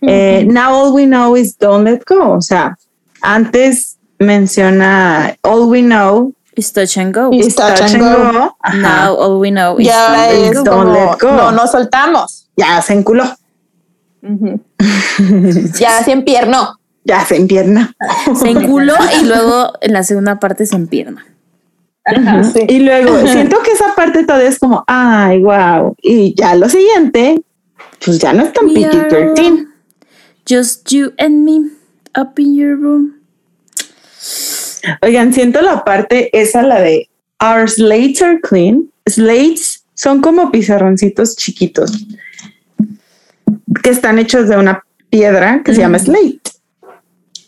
Eh, now all we know is don't let go. O sea, antes menciona all we know It's touch and go. Is touch and go. Ajá. Now all we know is don't let es go. Don't como, let go. no nos soltamos. Ya se enculó, Ujú. ya se empiernó. ya se empierna. Se enculó y luego en la segunda parte se empierna. Ajá. Sí. Y luego siento que esa parte todavía es como, ay, wow. Y ya lo siguiente, pues ya no es tan are PG-13. Just you and me up in your room. Oigan, siento la parte esa, la de Our slates are clean. Slates son como pizarroncitos chiquitos que están hechos de una piedra que se llama slate.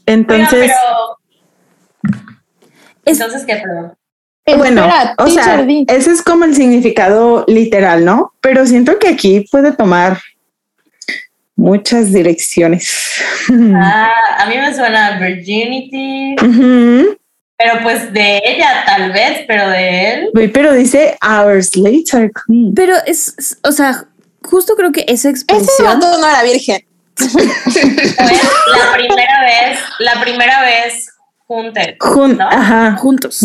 Entonces, pero... Entonces, ¿qué? Perdón. bueno, Espera, o sea, ese es como el significado literal, ¿no? Pero siento que aquí puede tomar muchas direcciones. Ah, a mí me suena Virginity, pero pues de ella tal vez, pero de él. Pero dice our slates are clean. Pero es, es- o sea, justo creo que esa Ese expresión. vato no era virgen. Fue la primera vez, la primera vez juntos. Jun- ¿no? Ajá. juntos.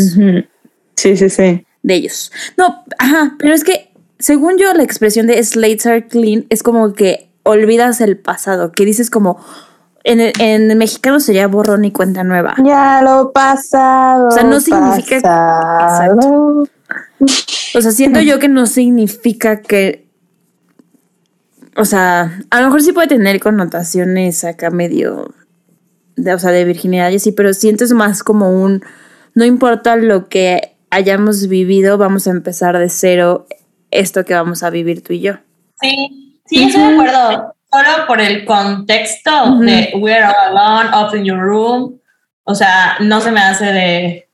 Sí, sí, sí. de ellos. No, ajá, pero es que según yo la expresión de slates are clean es como que olvidas el pasado, que dices como en el, en el mexicano sería borrón y cuenta nueva. Ya lo pasado. O sea, no significa- pasado. O sea, siento yo que no significa que o sea, a lo mejor sí puede tener connotaciones acá medio, de, o sea, de virginidad y así, pero siento es más como un, no importa lo que hayamos vivido, vamos a empezar de cero esto que vamos a vivir tú y yo. Sí, sí, estoy de acuerdo. Solo por el contexto de we're all alone, off in your room. O sea, no se me hace de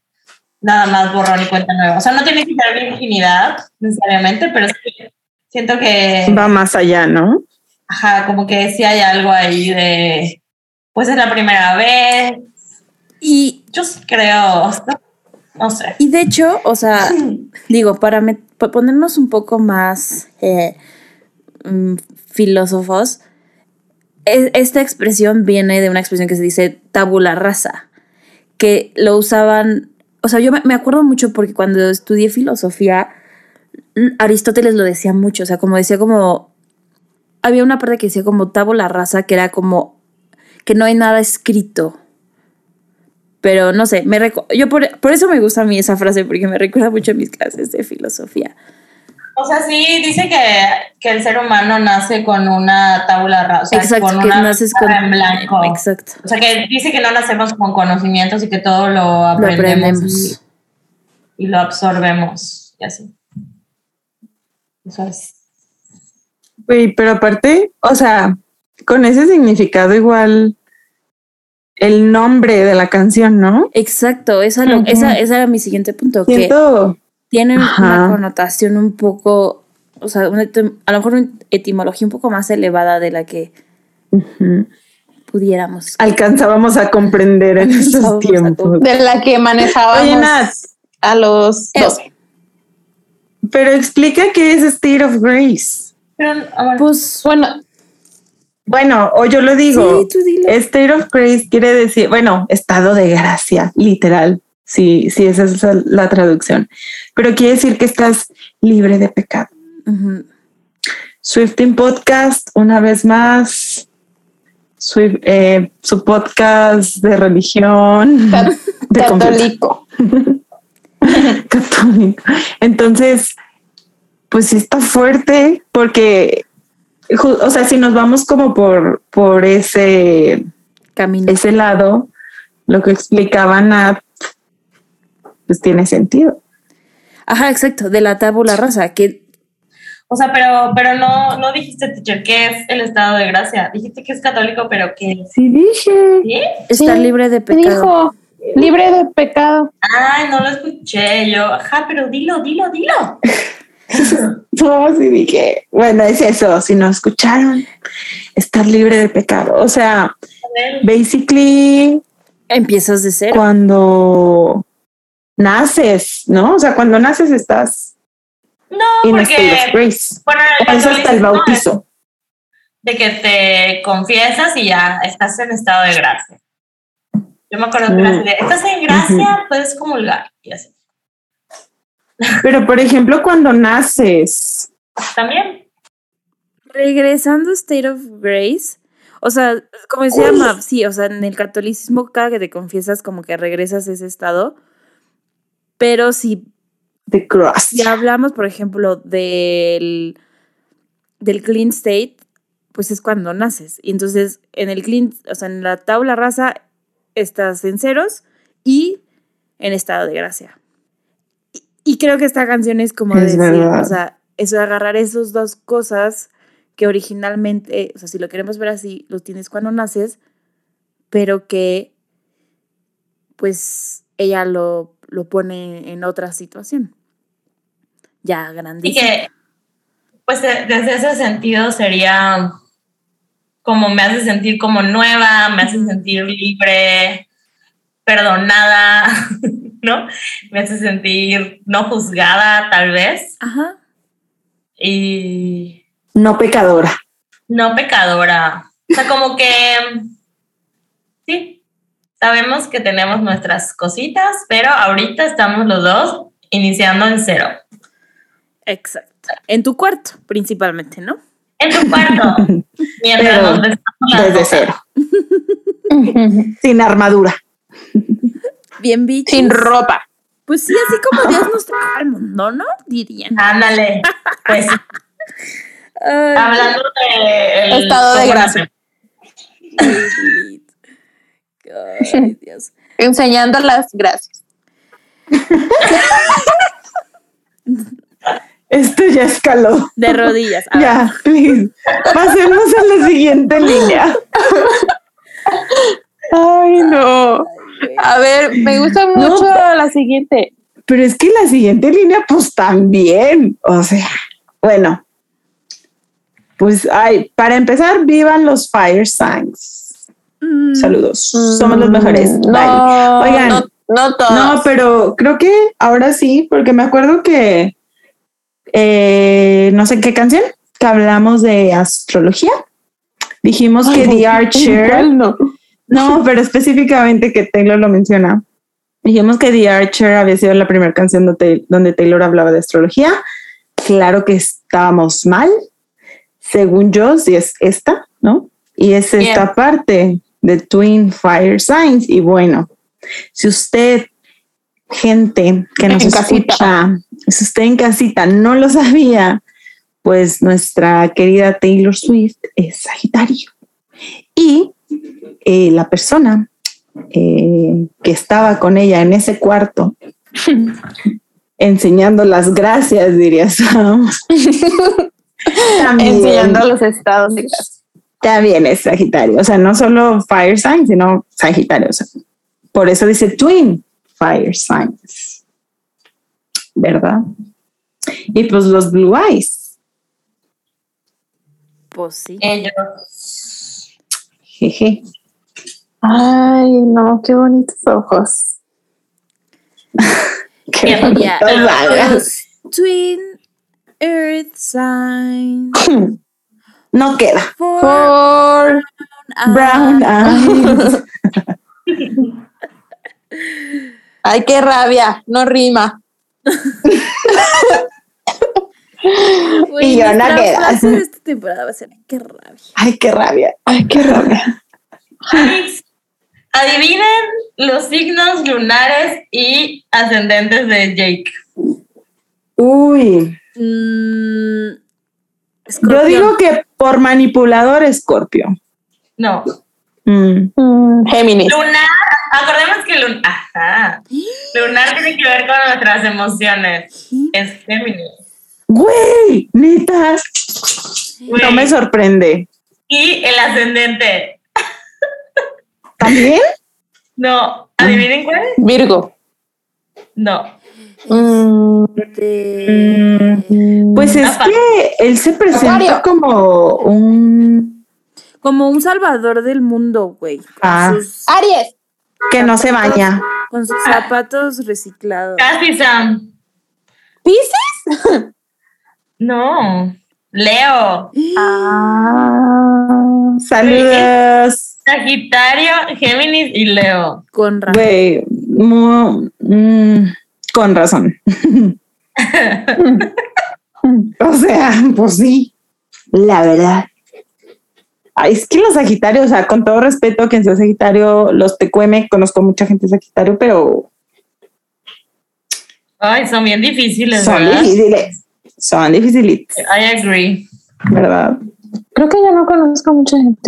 nada más borrón y cuenta nueva. O sea, no tiene que ser virginidad necesariamente, pero sí, siento que. Va más allá, ¿no? Ajá, como que sí hay algo ahí de. Pues es la primera vez. Y yo creo. No sé. Y de hecho, o sea, digo, para, ponernos un poco más eh, mm, filósofos, e, esta expresión viene de una expresión que se dice tabula rasa, que lo usaban, o sea, yo me, acuerdo mucho porque cuando estudié filosofía, Aristóteles lo decía mucho, o sea, como decía como, había una parte que decía como tabula rasa, que era como que no hay nada escrito. Pero no sé, me yo por, eso me gusta a mí esa frase, porque me recuerda mucho a mis clases de filosofía. O sea, sí, dice que, que el ser humano nace con una tabla rasa. Exacto, con que una naces con en blanco. Exacto. O sea, que dice que no nacemos con conocimientos y que todo lo aprendemos. Y, lo absorbemos. Y así. Eso es. Uy, pero aparte, o sea, con ese significado igual el nombre de la canción, ¿no? Exacto, esa, esa, era mi siguiente punto. Siento, que tiene una connotación un poco, o sea, a lo mejor una etimología un poco más elevada de la que pudiéramos. Alcanzábamos a comprender en esos tiempos. De la que manejábamos a los 12. Pero explica qué es State of Grace. pues bueno, bueno, o yo lo digo, state of grace quiere decir, bueno, estado de gracia, literal, sí, sí, esa es la traducción, pero quiere decir que estás libre de pecado. Swifting Podcast, una vez más, eh, su podcast de religión, de católico. católico. Entonces, pues sí está fuerte porque o sea, si nos vamos como por, por ese camino, ese lado, lo que explicaban a pues tiene sentido. Ajá, exacto, de la tabula rasa, que o sea, pero, pero no, no dijiste, teacher, qué es el estado de gracia. Dijiste que es católico, pero que. Sí, dije. ¿Sí? Estar libre de pecado. Dijo, libre de pecado. Ay, no lo escuché yo. Ajá, pero dilo, dilo, dilo. no, sí dije, bueno, es eso, si no escucharon, estar libre de pecado. O sea, basically... Empiezas de cero. Cuando naces, ¿no? O sea, cuando naces estás... No, porque... Bueno, es hasta el bautizo. De que te confiesas y ya estás en estado de gracia. Yo me acuerdo que mm. estás en gracia, puedes comulgar y así. Pero, por ejemplo, cuando naces. También. Regresando a State of Grace, o sea, como decía Mav, sí, o sea, en el catolicismo cada que te confiesas como que regresas a ese estado, pero si, The cross. si hablamos, por ejemplo, del, del clean state, pues es cuando naces. Y entonces en el clean, o sea, en la tabla rasa estás en ceros y en estado de gracia. Y creo que esta canción es como decir, o sea, eso de agarrar esas dos cosas que originalmente, o sea, si lo queremos ver así, los tienes cuando naces, pero que pues ella lo, lo pone en otra situación. Ya grandísima. Y que, pues desde ese sentido sería como me hace sentir como nueva, me hace sentir libre, perdonada, ¿no? Me hace sentir no juzgada, tal vez. Ajá. Y. No pecadora. No pecadora. O sea, como que. Sí, sabemos que tenemos nuestras cositas, pero ahorita estamos los dos iniciando en cero. Exacto. En tu cuarto, principalmente, ¿no? En tu cuarto. Mientras Desde cero. Sin armadura. Bien bichos. Sin ropa. Pues sí, así como Dios nos trajo al mundo, ¿no? Dirían. Ándale. Pues. Ay, Hablando de el- Estado de ¿cómo gracia. Ay, Dios. Enseñando las gracias. Esto ya escaló. De rodillas. A. Ya, please. Pasemos a la siguiente línea. Ay, no. A ver, me gusta mucho la siguiente. Pero es que la siguiente línea, pues también. O sea, bueno. Pues, ay, para empezar, vivan los fire signs. Mm, Saludos. Somos los mejores. No, Bye. Oigan, no, no todos. No, pero creo que ahora sí, porque me acuerdo que eh, no sé qué canción que hablamos de astrología. Dijimos que The Archer. ¿Cuál no? No, pero específicamente que Taylor lo menciona. Dijimos que The Archer había sido la primera canción donde, Taylor hablaba de astrología. Claro que estábamos mal. Según yo, sí es esta, ¿no? Y es Bien. esta parte de Twin Fire Signs. Y bueno, si usted, gente que nos En casita. escucha, si usted en casita no lo sabía, pues nuestra querida Taylor Swift es Sagitario. Y eh, la persona eh, que estaba con ella en ese cuarto, enseñando las gracias, diría Sam. también, Enseñando los estados de gracia. También es Sagitario. O sea, no solo Fire Signs, sino Sagitario. O sea, por eso dice Twin Fire Signs. ¿Verdad? Y pues los Blue Eyes. Pues sí. Ellos. Jeje. Ay, no, qué bonitos ojos. Qué bonitos. Los Twin Earth Signs. No queda. For Por Brown eyes. Ay, qué rabia, no rima. Y yo no de esta temporada va a ser qué rabia. Ay, qué rabia. Ay, qué rabia. Adivinen los signos lunares y ascendentes de Jake. Uy, Mm, yo digo que por manipulador Escorpio. No. Mm. Mm, Géminis. Lunar, acordemos que lun- ajá. lunar tiene que ver con nuestras emociones. Es Géminis. Güey, neta, Güey. no me sorprende. Y el ascendente. ¿También? No, adivinen cuál. Virgo. No. Pues es Apa. que él se presenta Acuario. como un Como un salvador del mundo, güey. Con, Ah. sus, Aries. que no se baña. con sus zapatos reciclados. Casi Sam. ¿Pisces? No. Leo. Ah. Saludos. Sagitario, Géminis y Leo. Con razón. Güey, mu- mm, con razón. o sea, pues sí, la verdad. Ay, es que los Sagitarios, o sea, con todo respeto quien sea Sagitario, los TQM, conozco mucha gente Sagitario, pero Ay, son bien difíciles, son ¿verdad? difíciles. Son difíciles, I agree. ¿verdad? Creo que yo no conozco mucha gente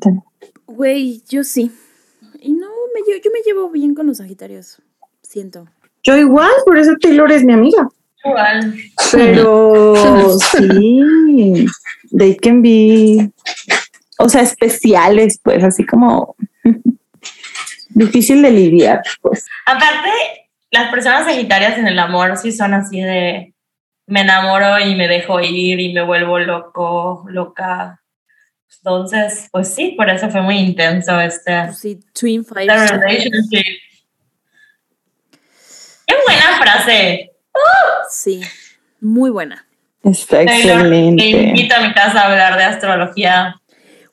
también. Güey, yo sí. Y no, me, lle- yo me llevo bien con los Sagitarios. Siento. Yo igual, por eso Taylor es mi amiga. Igual. Pero sí, they can be, o sea, especiales, pues, así como difícil de lidiar, pues. Aparte, las personas sagitarias en el amor sí son así de me enamoro y me dejo ir y me vuelvo loco, loca. Entonces, pues sí, por eso fue muy intenso este, sí, Twin Fire. Qué buena frase. Sí, muy buena. Está excelente. invito a mi casa a hablar de astrología.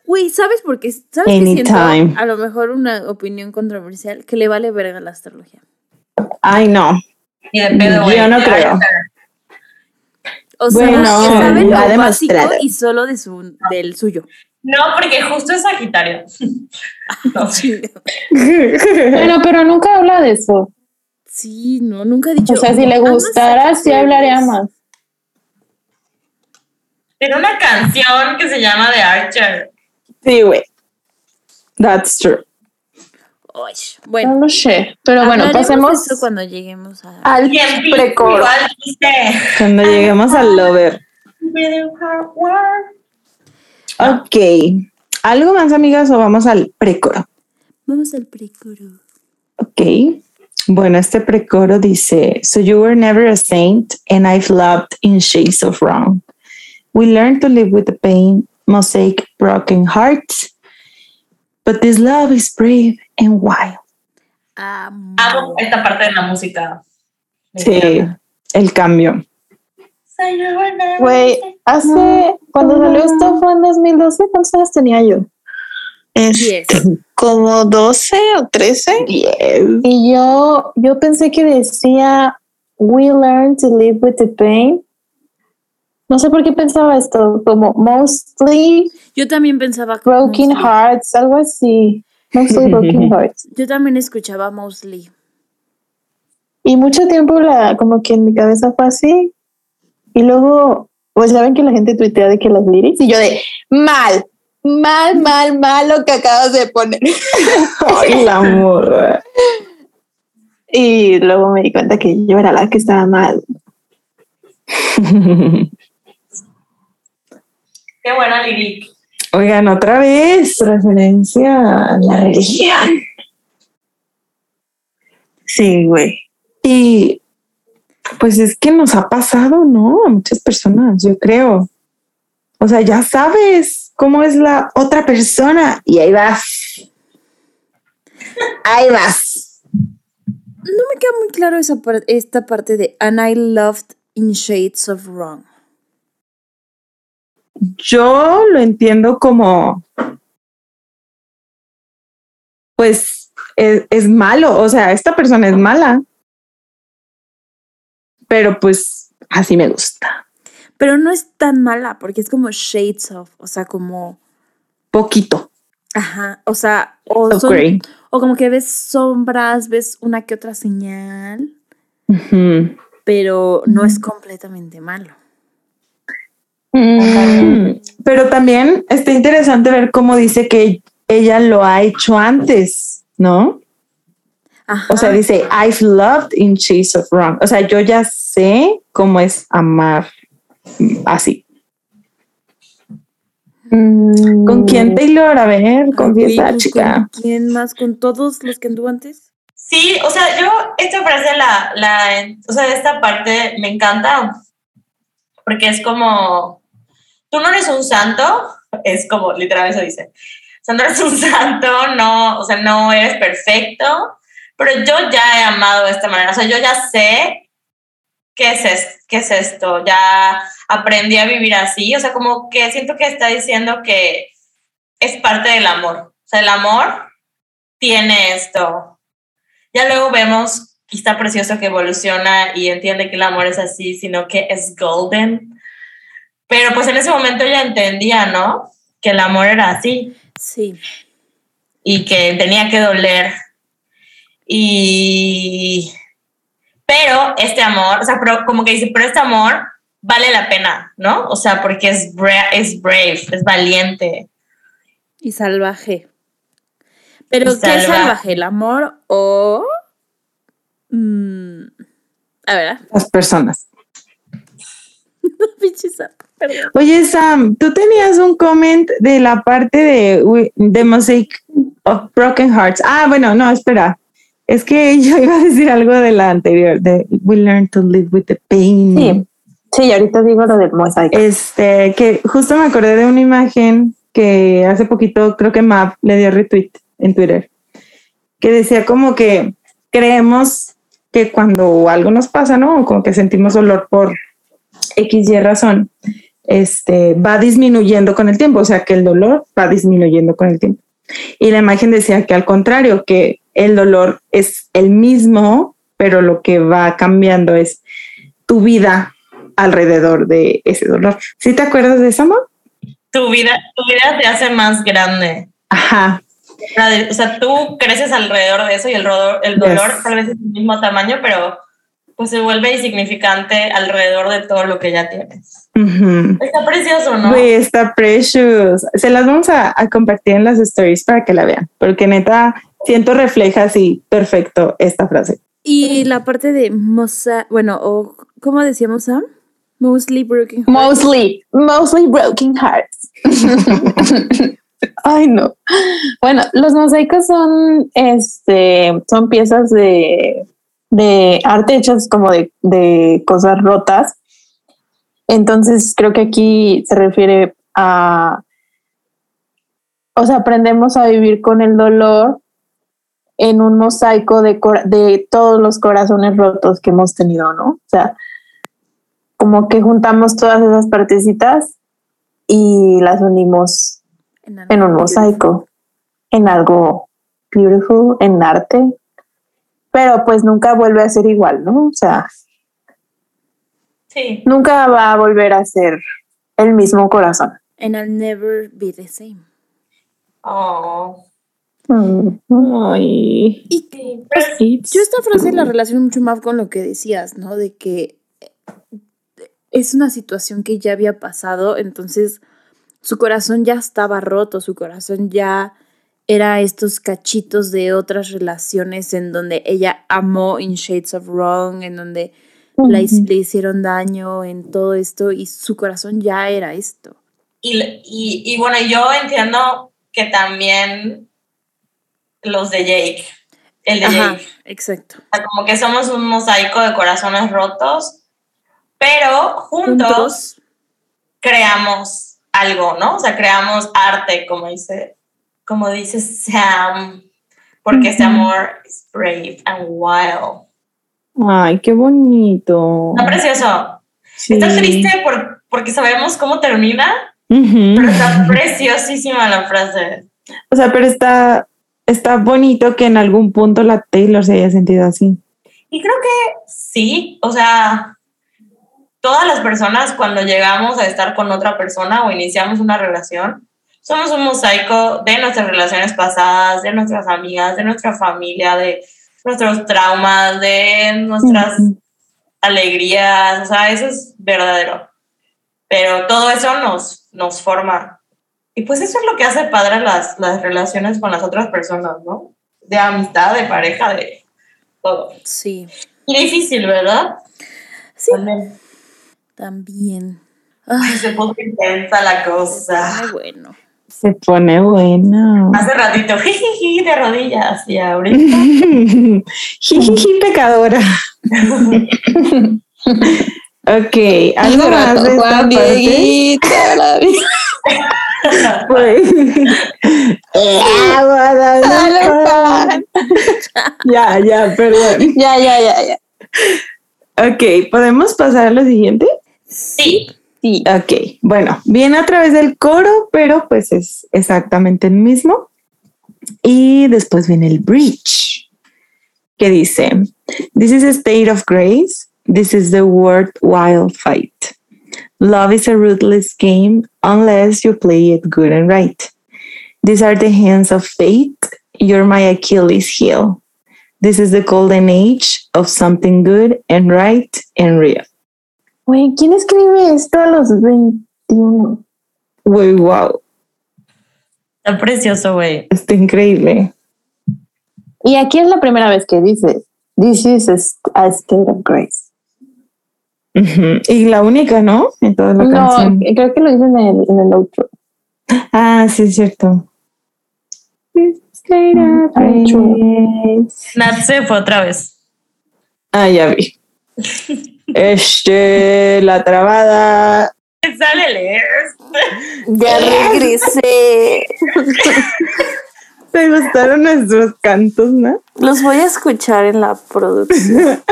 Güey, ¿sabes por qué? ¿Sabes qué siento? A lo mejor una opinión controversial que le vale verga la astrología. Ay, no. Y de pedo, Yo no creo. O sea, Bueno, que sabe lo básico y solo de su, del suyo. No, porque justo es Sagitario. No. Bueno, pero nunca habla de eso. Sí, no, nunca he dicho. O sea, si le "I'm a gustara, sí Sagittarius". hablaría más. Tiene una canción que se llama The Archer. Sí, güey. That's true. No bueno, lo sé. Pero bueno, pasemos eso cuando lleguemos a... al dice. Cuando lleguemos al lover. Ok. ¿Algo más, amigas, o vamos al precoro? Vamos al precoro. Ok. Bueno, este precoro dice, So you were never a saint, and I've loved in shades of wrong. We learned to live with the pain, mosaic broken hearts, but this love is brave and wild. Amo. Amo esta parte de la música. Sí, el cambio. Güey, hace, cuando salió esto fue en 2012, ¿cuántos años tenía yo? Diez. como 12 o 13. Yes. Y yo, yo pensé que decía, we learn to live with the pain. No sé por qué pensaba esto, como mostly Yo también pensaba como broken mostly. hearts, algo así. Mostly broken hearts. Yo también escuchaba mostly. Y mucho tiempo la, como que en mi cabeza fue así. Y luego, pues ya ven que la gente tuitea de que las lyrics. Y yo de, mal, mal, mal, mal lo que acabas de poner. Ay, la morra. Y luego me di cuenta que yo era la que estaba mal. Qué buena lyric. Oigan, otra vez, referencia a la religión. Sí, güey. Y pues es que nos ha pasado, ¿no? A muchas personas, yo creo. O sea, ya sabes cómo es la otra persona y ahí vas. Ahí vas. No me queda muy claro esa par- esta parte de And I loved in shades of wrong. Yo lo entiendo como, pues es, es malo, o sea, esta persona es mala, pero pues así me gusta, Pero no es tan mala porque es como shades of, o sea, como, poquito. ajá, o sea, o, son- gray. o como que ves sombras, ves una que otra señal, Ujú. pero no es completamente malo. Mm, Pero también está interesante ver cómo dice que ella lo ha hecho antes, ¿no? Ajá. O sea, dice, I've loved in shades of wrong. O sea, yo ya sé cómo es amar mm, así. ¿Con quién Taylor? A ver, confiesa, Ok, pues, chica. ¿Con quién más? ¿Con todos los que anduvo antes? Sí, o sea, yo esta frase, la, la, o sea, esta parte me encanta porque es como, tú no eres un santo, es como, literal eso dice, o sea, no eres un santo, no, o sea, no eres perfecto, pero yo ya he amado de esta manera, o sea, yo ya sé qué es, es- qué es esto, ya aprendí a vivir así, o sea, como que siento que está diciendo que es parte del amor, o sea, el amor tiene esto, ya luego vemos y está precioso que evoluciona y entiende que el amor es así, sino que es golden. Pero pues en ese momento ya entendía, ¿no? Que el amor era así Sí. y que tenía que doler. Y... Pero este amor, o sea, pero como que dice, pero este amor vale la pena, ¿no? O sea, porque es, bra- es brave, es valiente. Y salvaje. Pero Y ¿qué es salvaje. ¿El amor o...? Mm, a ver, Las personas. perdón. Oye, Sam, tú tenías un comment de la parte de, de Mosaic of Broken Hearts. Ah, bueno, no, espera. Es que yo iba a decir algo de la anterior, de We Learn to Live with the Pain. Sí, sí, ahorita digo lo del mosaico. Este, que justo me acordé de una imagen que hace poquito creo que Map le dio retweet en Twitter, que decía como que creemos que cuando algo nos pasa, ¿no? Como que sentimos dolor por X y razón, este, va disminuyendo con el tiempo, o sea que el dolor va disminuyendo con el tiempo. Y la imagen decía que al contrario, que el dolor es el mismo, pero lo que va cambiando es tu vida alrededor de ese dolor. ¿Sí te acuerdas de eso, amor? Tu vida, tu vida te hace más grande. Ajá, O sea, tú creces alrededor de eso y el, el dolor Yes. tal vez es del mismo tamaño, pero pues se vuelve insignificante alrededor de todo lo que ya tienes. Está precioso, ¿no? Güey, está precious. Se las vamos a, a compartir en las stories para que la vean, porque neta siento refleja así perfecto esta frase. Y la parte de Mosa, bueno, o ¿cómo decíamos Sam? Mostly broken heart. Mostly, mostly broken hearts. Ay, no. Bueno, los mosaicos son, este, son piezas de, de arte hechas como de, de cosas rotas. Entonces, creo que aquí se refiere a, o sea, aprendemos a vivir con el dolor en un mosaico de, de todos los corazones rotos que hemos tenido, ¿no? O sea, como que juntamos todas esas partecitas y las unimos En, en un mosaico, en algo beautiful, en arte, pero pues nunca vuelve a ser igual, ¿no? O sea, Sí. nunca va a volver a ser el mismo corazón. And I'll never be the same. Oh. Mm. Ay. Y pero yo esta frase la relaciono mucho más con lo que decías, ¿no? De que es una situación que ya había pasado, entonces su corazón ya estaba roto, su corazón ya era estos cachitos de otras relaciones en donde ella amó in Shades of Wrong, en donde la his- le hicieron daño en todo esto y su corazón ya era esto. Y, y, y bueno, yo entiendo que también los de Jake, el de Ajá, Jake, exacto. o sea, como que somos un mosaico de corazones rotos, pero juntos, Juntos, creamos algo, ¿no? O sea, creamos arte, como dice, como dice Sam, porque este amor es brave and wild. Ay, qué bonito. Está precioso. Sí. Está triste por, porque sabemos cómo termina, Ujú. pero está preciosísima la frase. O sea, pero está, está bonito que en algún punto la Taylor se haya sentido así. Y creo que sí, o sea, todas las personas cuando llegamos a estar con otra persona o iniciamos una relación, somos un mosaico de nuestras relaciones pasadas, de nuestras amigas, de nuestra familia, de nuestros traumas, de nuestras alegrías, o sea, eso es verdadero. Pero todo eso nos, nos forma. Y pues eso es lo que hace padre las, las relaciones con las otras personas, ¿no? De amistad, de pareja, de todo. sí. Y difícil, ¿verdad? Sí, También. también. Ay, se puso intensa la cosa. qué bueno. Se pone bueno. Hace ratito, jijiji, de rodillas, y ahorita. Jijiji, pecadora. ok, algo más de esta Juan parte. La Pues- ya, ya, perdón. Ya, ya, ya, ya. Ok, ¿podemos pasar a lo siguiente? Sí, Sí. Ok, bueno, viene a través del coro, pero pues es exactamente el mismo. Y después viene el bridge, que dice, This is a state of grace, this is the worthwhile fight. Love is a ruthless game unless you play it good and right. These are the hands of fate, you're my Achilles heel. This is the golden age of something good and right and real. Güey, ¿quién escribe esto a los 21? Uy, wow, está precioso, güey. está increíble. Y aquí es la primera vez que dice, This is a, st- a state of grace. Y la única, ¿no? En toda la No, canción. creo que lo dice en el, en el outro. Ah, sí, es cierto. Nat se fue otra vez. Ah, ya vi. Este, la trabada. Sale leer. Ya regresé. Me gustaron nuestros cantos, ¿no? Los voy a escuchar en la producción.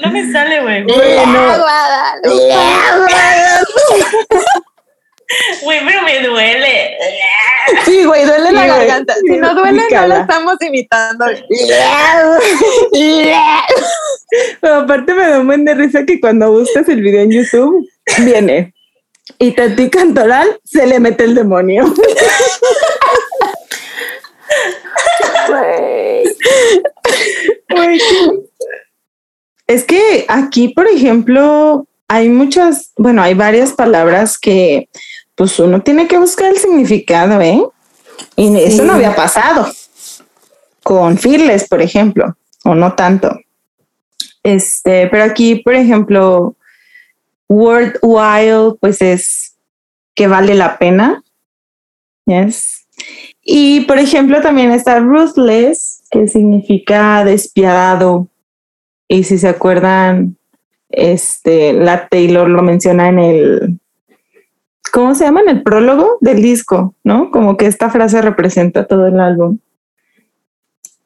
No me sale, güey. Bueno, Güey, pero me duele. Sí, güey, duele la güey. garganta. Si no duele, no la estamos imitando. Pero aparte me da un buen de risa que cuando buscas el video en YouTube, viene. Y Tati Cantoral se le mete el demonio. Güey. Güey, Es que aquí, por ejemplo, hay muchas, bueno, hay varias palabras que pues uno tiene que buscar el significado, ¿eh? Y eso no había pasado con Fearless, por ejemplo, o no tanto. Este, pero aquí, por ejemplo, worthwhile, pues es que vale la pena. Yes. Y por ejemplo, también está ruthless, que significa despiadado. Y si se acuerdan, este, la Taylor lo menciona en el, ¿cómo se llama? En el prólogo del disco, ¿no? Como que esta frase representa todo el álbum.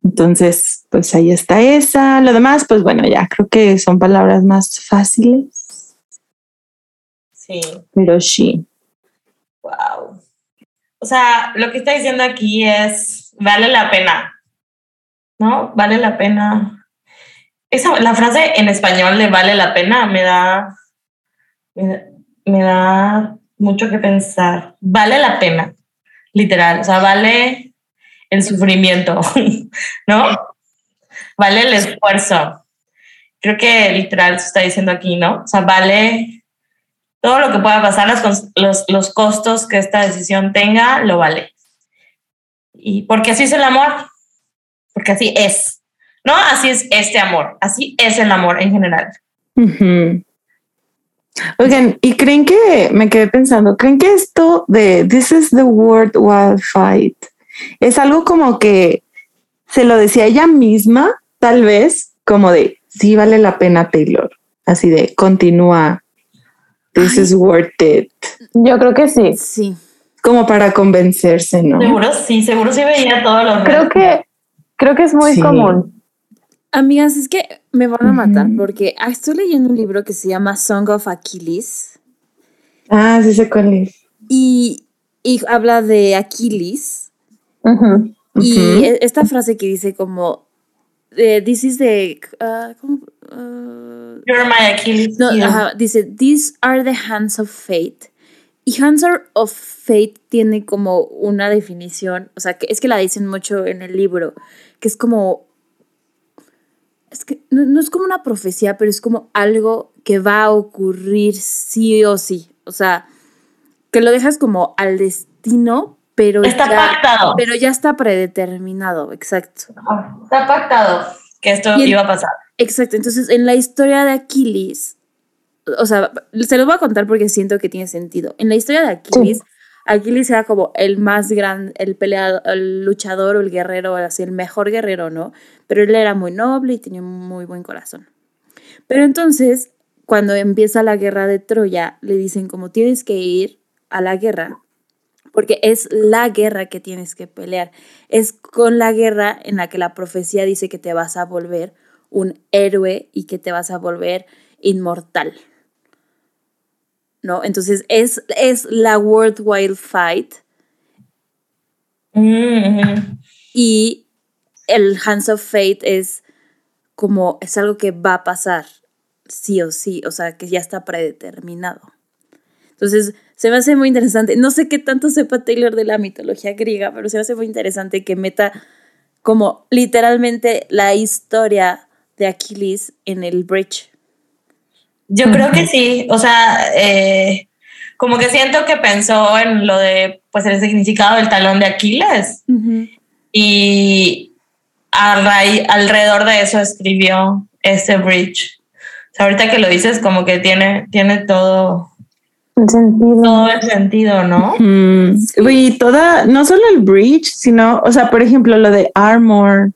Entonces, pues ahí está esa. Lo demás, pues bueno, ya creo que son palabras más fáciles. Sí. Pero sí. Wow. O sea, lo que está diciendo aquí es, vale la pena, ¿no? Vale la pena. Esa, la frase en español de vale la pena me da, me da mucho que pensar. Vale la pena, literal. O sea, vale el sufrimiento, ¿no? Vale el esfuerzo. Creo que literal se está diciendo aquí, ¿no? O sea, vale todo lo que pueda pasar, los, los, los costos que esta decisión tenga, lo vale. Y porque así es el amor, porque así es, ¿no? Así es este amor, así es el amor en general. Oigan, ¿y creen que, me quedé pensando, creen que esto de This is the world wild fight es algo como que se lo decía ella misma, tal vez, como de, sí vale la pena Taylor, así de, continúa, this is worth it. Yo creo que sí. Sí. Como para convencerse, ¿no? Seguro sí, seguro sí veía todos los... Creo que, creo que es muy Sí. común. Amigas, es que me van a matar porque ah, estoy leyendo un libro que se llama Song of Achilles. Ah, sí sé cuál es. y, y habla de Aquiles y e- esta frase que dice como eh, this is the ah. Ah, You're my Achilles no, ajá, dice these are the hands of fate. Y hands are of fate tiene como una definición, o sea, que es que la dicen mucho en el libro, que es como es que no, no es como una profecía, pero es como algo que va a ocurrir sí o sí. O sea, que lo dejas como al destino, pero Está ya, pactado. pero ya está predeterminado, exacto. Está pactado que esto iba a pasar. Exacto. Entonces, en la historia de Aquiles, o sea, se los voy a contar porque siento que tiene sentido. En la historia de Aquiles, Aquiles era como el más grande, el peleador, el luchador o el guerrero, así, el mejor guerrero, ¿no? Pero él era muy noble y tenía un muy buen corazón. Pero entonces, cuando empieza la guerra de Troya, le dicen como tienes que ir a la guerra, porque es la guerra que tienes que pelear. Es con la guerra en la que la profecía dice que te vas a volver un héroe y que te vas a volver inmortal. ¿No? Entonces es, es la worthwhile fight Mm, y el Hands of Fate es como, es algo que va a pasar, sí o sí, o sea, que ya está predeterminado. Entonces, se me hace muy interesante. No sé qué tanto sepa Taylor de la mitología griega, pero se me hace muy interesante que meta como literalmente la historia de Aquiles en el bridge. Yo creo que sí, o sea, eh, como que siento que pensó en lo de, pues, el significado del talón de Aquiles y a raíz- alrededor de eso escribió este bridge. O sea, ahorita que lo dices, como que tiene, tiene todo, En sentido. todo el sentido, ¿no? Mm, Y toda, no solo el bridge, sino, o sea, por ejemplo, lo de armor.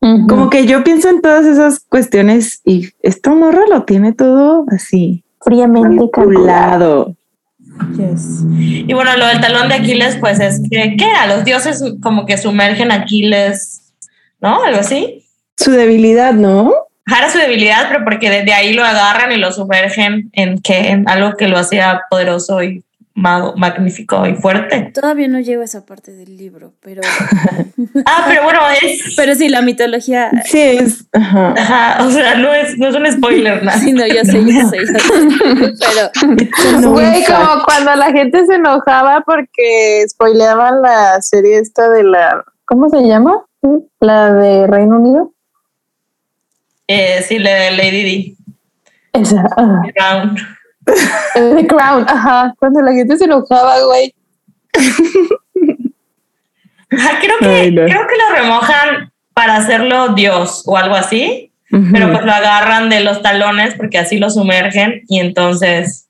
Como que yo pienso en todas esas cuestiones y esta morra lo tiene todo así, fríamente calculado. Y bueno, lo del talón de Aquiles, pues es que, ¿qué era? Los dioses como que sumergen a Aquiles, ¿no? Algo así. Su debilidad, ¿no? Era su debilidad, pero porque desde ahí lo agarran y lo sumergen en que en algo que lo hacía poderoso y mago- magnífico y fuerte. Todavía no llego a esa parte del libro, pero, Ah, pero bueno, es. pero sí, la mitología. Sí, es. Ajá. Ajá, o sea, no es, no es un spoiler, nada. Sí, no, yo sé, yo sé, yo sé. Pero No, Güey, como cuando la gente se enojaba porque spoileaban la serie esta de la. ¿Cómo se llama? La de Reino Unido. Eh, sí, le de Lady D. Esa, ah. The Crown, ajá. Cuando la gente se enojaba, güey. Ajá, creo, que, Ay, no. creo que lo remojan para hacerlo Dios o algo así, pero pues lo agarran de los talones porque así lo sumergen y entonces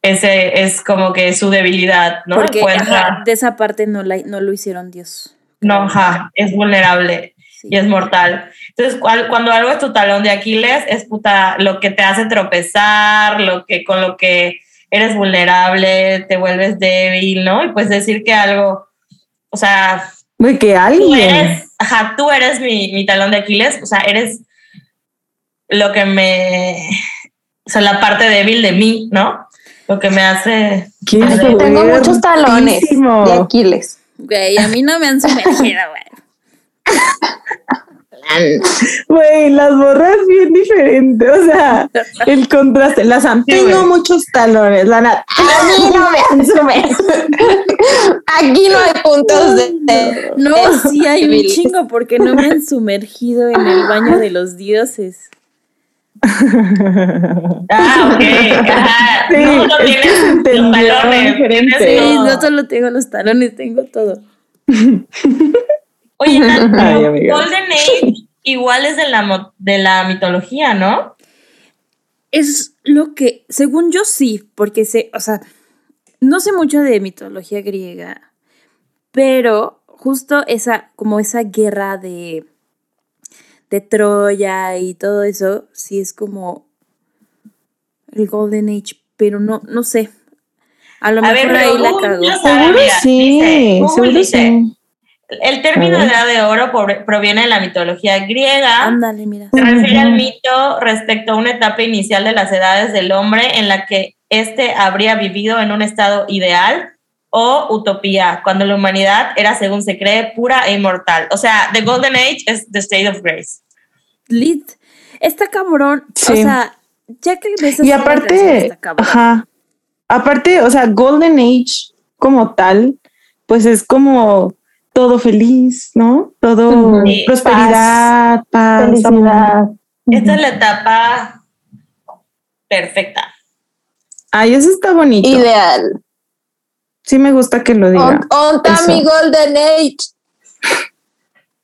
ese es como que su debilidad, ¿no? Porque ajá, de esa parte no, la, no lo hicieron Dios. no, ajá, es vulnerable Sí. y es mortal. Entonces, cual- cuando algo es tu talón de Aquiles, es puta lo que te hace tropezar, lo que con lo que eres vulnerable, te vuelves débil, ¿no? Y pues decir que algo, o sea, Güey, que tú alguien. eres, ajá, tú eres mi, mi talón de Aquiles, o sea, eres lo que me, o sea, la parte débil de mí, ¿no? Lo que me hace, Qué tengo muchos talones de Aquiles. Güey, a mí no me han sumergido, güey. Güey, las borras bien diferente. O sea, el contraste. Las tengo muchos talones, la nat. A mí no me han sumergido. Aquí no hay puntos de. de- No, sí hay un chingo porque no me han sumergido en el baño de los dioses. ah, ok, ajá, Sí, no, tienes los talones, Sí, no solo tengo los talones, tengo todo. Oye, Ay. Golden Age igual es de la, de la mitología, ¿no? Es lo que, según yo sí, porque sé, o sea, no sé mucho de mitología griega, pero justo esa, como esa guerra de, de Troya y todo eso, sí es como el Golden Age, pero no, no sé. A lo A mejor ahí la sabe, Seguro sí, seguro dice, sí. El término edad de oro proviene de la mitología griega. Ándale, mira. Se refiere al mito respecto a una etapa inicial de las edades del hombre en la que éste habría vivido en un estado ideal o utopía, cuando la humanidad era, según se cree, pura e inmortal. O sea, The Golden Age es The State of Grace. Lit. Está cabrón. O Sí. sea, ya que ves Y aparte, ajá. Aparte, o sea, Golden Age como tal, pues es como todo feliz, ¿no? Todo prosperidad, paz. Felicidad. Esta es la etapa perfecta. Ay, eso está bonito. Ideal. Sí me gusta que lo diga. On, mi Golden Age.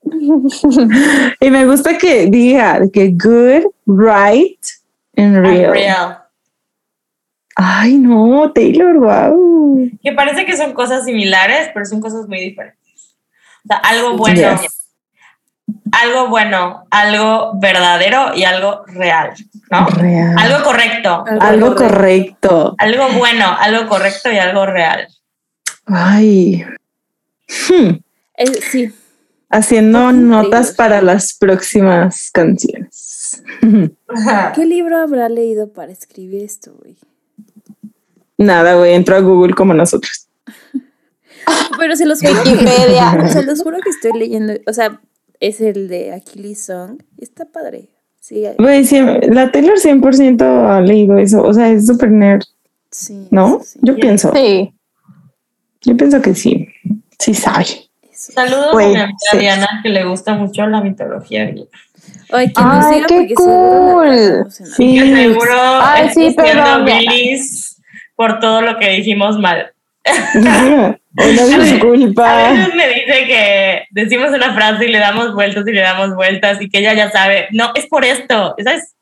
Y me gusta que diga que good, right, and real. Real. Ay, no, Taylor, wow. Que parece que son cosas similares, pero son cosas muy diferentes. O sea, algo bueno. Yes. Algo bueno, algo verdadero y algo real, ¿no? Real. Algo correcto. Algo correcto. Algo bueno, algo correcto y algo real. Ay. Hmm. Eh, sí. Haciendo notas para las próximas canciones. ¿Qué libro habrá leído para escribir esto, güey? Nada, güey, entro a Google como nosotros. Pero se los juro que, Wikipedia. se los juro que estoy leyendo, o sea, es el de Achilles Song, y está padre. Sí, la Taylor 100% ha leído eso. O sea, es súper nerd, sí. ¿no? sí, Yo Sí. pienso, Sí. yo pienso que sí. Sí sabe. Saludos a mi amiga sí. Diana, que le gusta mucho la mitología griega. Ay, que nos Ay, qué cool. Sí. Que seguro Ay, sí, Diana. bilis por todo lo que dijimos mal. Una A disculpa. veces me dice que decimos una frase y le damos vueltas y le damos vueltas y que ella ya sabe, no, es por esto, ¿sabes?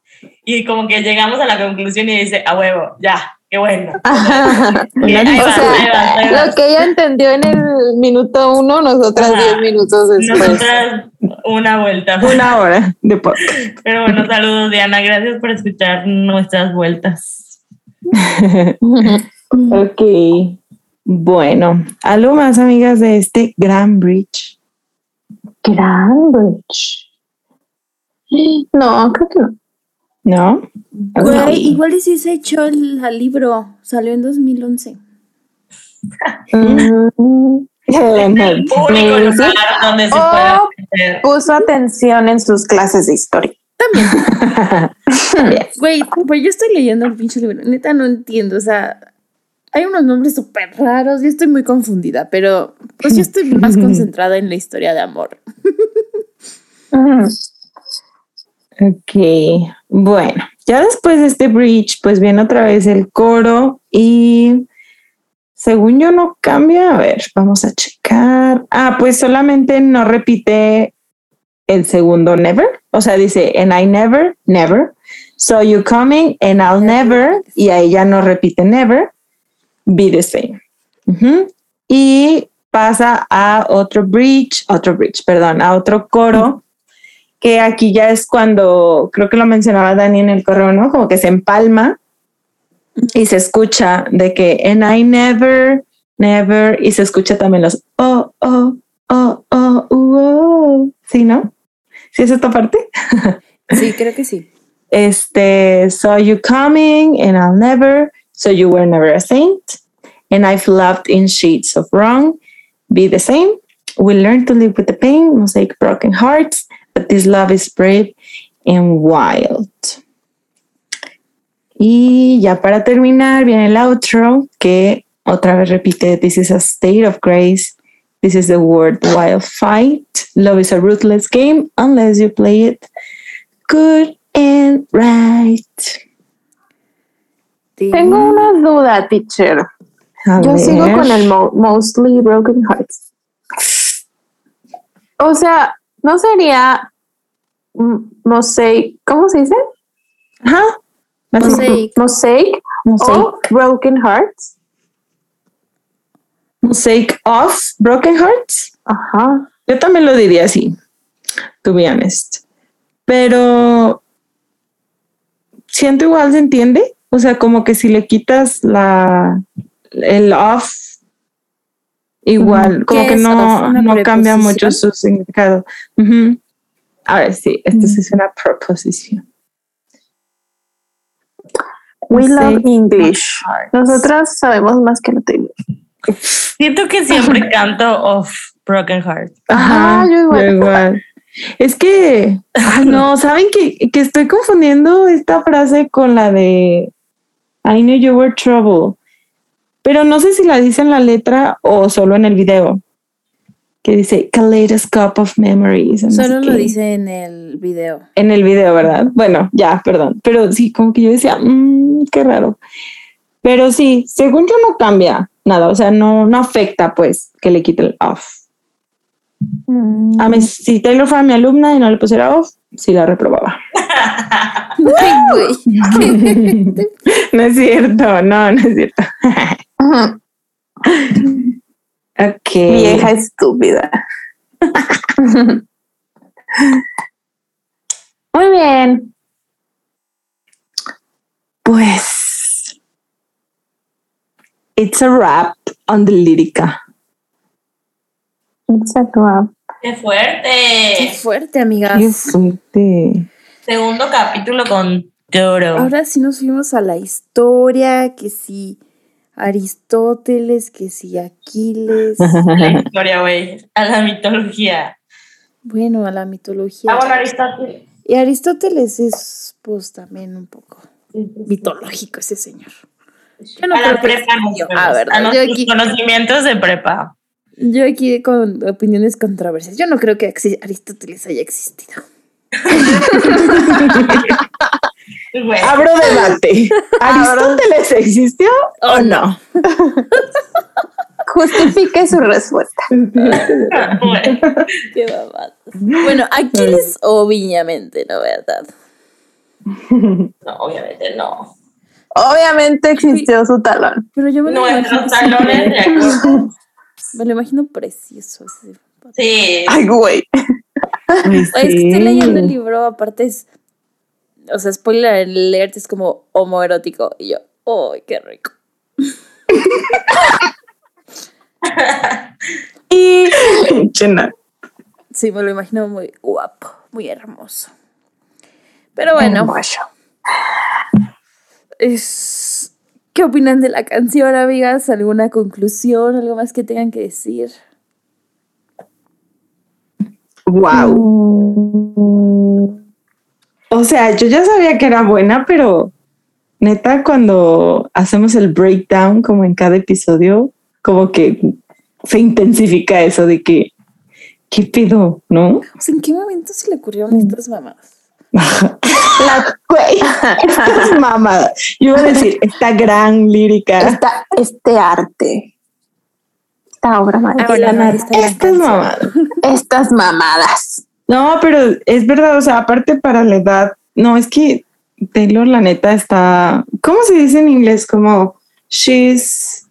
Y como que llegamos a la conclusión y dice, a huevo, ya, qué bueno. Ajá. Ahí O ahí ahí lo que ella entendió en el minuto uno, nosotras Ajá. diez minutos después. Nosotras una vuelta. Una hora de podcast. Pero bueno, saludos Diana, gracias por escuchar nuestras vueltas. Ok. Bueno, algo más, amigas, de este gran bridge. Cambridge. No, creo que no. ¿No? Güey, igual y si se echó el al libro, salió en 2011. Mm. Lugar donde se Oh. puede. Puso atención en sus clases de historia. Güey, pues yo estoy leyendo el pinche libro, neta no entiendo, o sea, hay unos nombres súper raros y estoy muy confundida, pero pues yo estoy más concentrada en la historia de amor. Ujú. Ok, bueno, ya después de este bridge, pues viene otra vez el coro y según yo no cambia, a ver, vamos a checar. Ah, pues solamente no repite el segundo never, o sea, dice, and I never, never. So you coming and I'll never, y ahí ya no repite never, be the same. Ujú. Y pasa a otro bridge, otro bridge, perdón, a otro coro, que aquí ya es cuando, creo que lo mencionaba Dani en el correo, ¿no? Como que se empalma y se escucha de que, and I never, never, y se escucha también los, oh, oh, oh, oh, uh, oh. ¿Sí, no? ¿Sí es esta parte? Sí, creo que sí. Este, saw you coming and I'll never, so you were never a saint. And I've loved in shades of wrong. Be the same. We learn to live with the pain, mosaic broken hearts, but this love is brave and wild. Y ya para terminar, viene el outro que otra vez repite: This is a state of grace. This is the word wild fight. Love is a ruthless game unless you play it good and right. Tengo una duda, teacher. A Yo sigo con el mo- mostly broken hearts. O sea, no sería mosaic, ¿cómo se dice? Ajá. Mosaic. Mosaic Mosaic. o broken hearts. Mosaic of Broken Hearts. Ajá. Yo también lo diría así, to be honest. Pero siento igual se entiende. O sea, como que si le quitas la el off, igual, como ¿Qué que no, off? ¿Una no cambia mucho su significado. Ujú. Ahora sí, esto sí es una proposición. We Mosaic love English. Nosotras sabemos más que latino. Siento que siempre canto of Broken Heart. Ajá, Ajá, yo igual. yo igual. Es que, ay, no, ¿saben que, que estoy confundiendo esta frase con la de I knew you were trouble? Pero no sé si la dice en la letra o solo en el video. Que dice Kaleidoscope of Memories. no Solo lo qué. dice en el video. En el video, ¿verdad? Bueno, ya, perdón. Pero sí, como que yo decía, "Mm, qué raro. Pero sí, según yo no cambia nada. O sea, no, no afecta, pues, que le quite el off. Mm. A mí, si Taylor fuera mi alumna y no le pusiera off, sí la reprobaba. Ay, güey. no es cierto, no, no es cierto. Ok. Vieja estúpida. Muy bien. Pues. It's a wrap on the lírica. It's a wrap. ¡Qué Qué fuerte! fuerte, Qué amigas. fuerte. Segundo capítulo con Toro. Ahora sí nos fuimos a la historia, que si Aristóteles, que si Aquiles. la historia, güey. A la mitología. Bueno, a la mitología. Ah, bueno, Aristóteles. Y Aristóteles es, pues, también un poco mitológico ese señor. Yo no a la que prepa no. A ver, a yo aquí, conocimientos de prepa. yo aquí con opiniones controversias. Yo no creo que Aristóteles haya existido. Abro debate. ¿Aristóteles existió o no? Justifique su respuesta. Güey. Qué babado. Bueno, Aquiles obviamente, ¿no? ¿Verdad? No, obviamente no. Obviamente existió su talón. Pero yo me lo Nuestros talones de. Me lo imagino precioso. ese. Sí. Ay, güey. Es que estoy leyendo el libro, aparte es. O sea, spoiler alert es como homoerótico. Y yo, ¡ay, qué rico! Y Chena. Sí, me lo imagino muy guapo, muy hermoso. Pero bueno, Hermoso. es. ¿Qué opinan de la canción, amigas? ¿Alguna conclusión? ¿Algo más que tengan que decir? Wow. Mm, O sea, yo ya sabía que era buena, pero neta, cuando hacemos el breakdown, como en cada episodio, como que se intensifica eso de que, ¿qué pido? ¿No? O sea, ¿En qué momento se le ocurrieron estas mamadas? La güey, esta es mamada. Yo iba a decir, esta gran lírica. Esta, este arte. Esta obra maestra. Ahora, no, esta gran Esta es canción. mamada. Estas mamadas. No, pero es verdad, o sea, aparte para la edad, no, es que Taylor, la neta, está, ¿cómo se dice en inglés? Como, she's,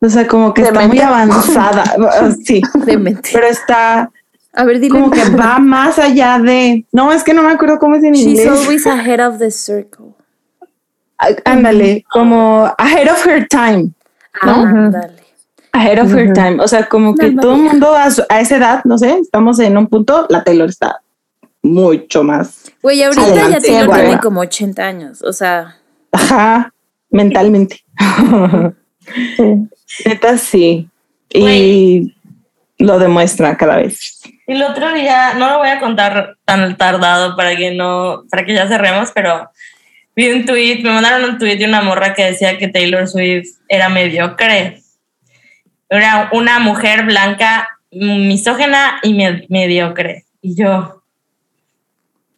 o sea, como que está muy Demente. avanzada, sí, Demente. pero está A ver, dile. como que va más allá de, no, es que no me acuerdo cómo es en She's inglés. always ahead of the circle. Á- Ándale, como ahead of her time, ¿no? Ah, dale. Ahead of her time, o sea, como que todo el mundo a, su- a esa edad, no sé, estamos en un punto, la Taylor está mucho más, Güey, ahorita Adelante, ya Taylor tiene como 80 años. O sea, ajá, mentalmente. Neta sí. Y lo demuestra cada vez. Y el otro día, no lo voy a contar tan tardado para que no, para que ya cerremos, pero vi un tweet, me mandaron un tweet de una morra que decía que Taylor Swift era mediocre. Era una mujer blanca, misógena y me- mediocre. Y yo,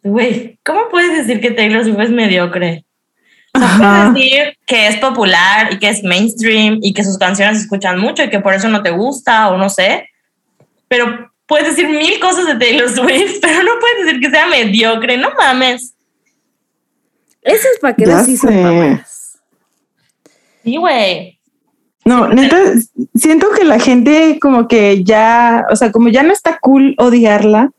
güey, ¿cómo puedes decir que Taylor Swift es mediocre? O sea, puedes decir que es popular y que es mainstream y que sus canciones se escuchan mucho y que por eso no te gusta o no sé, pero puedes decir mil cosas de Taylor Swift, pero no puedes decir que sea mediocre, no mames. esas para que Ya veas si son mamadas. Sí, güey. No, neta, siento que la gente como que ya, o sea, como ya no está cool odiarla,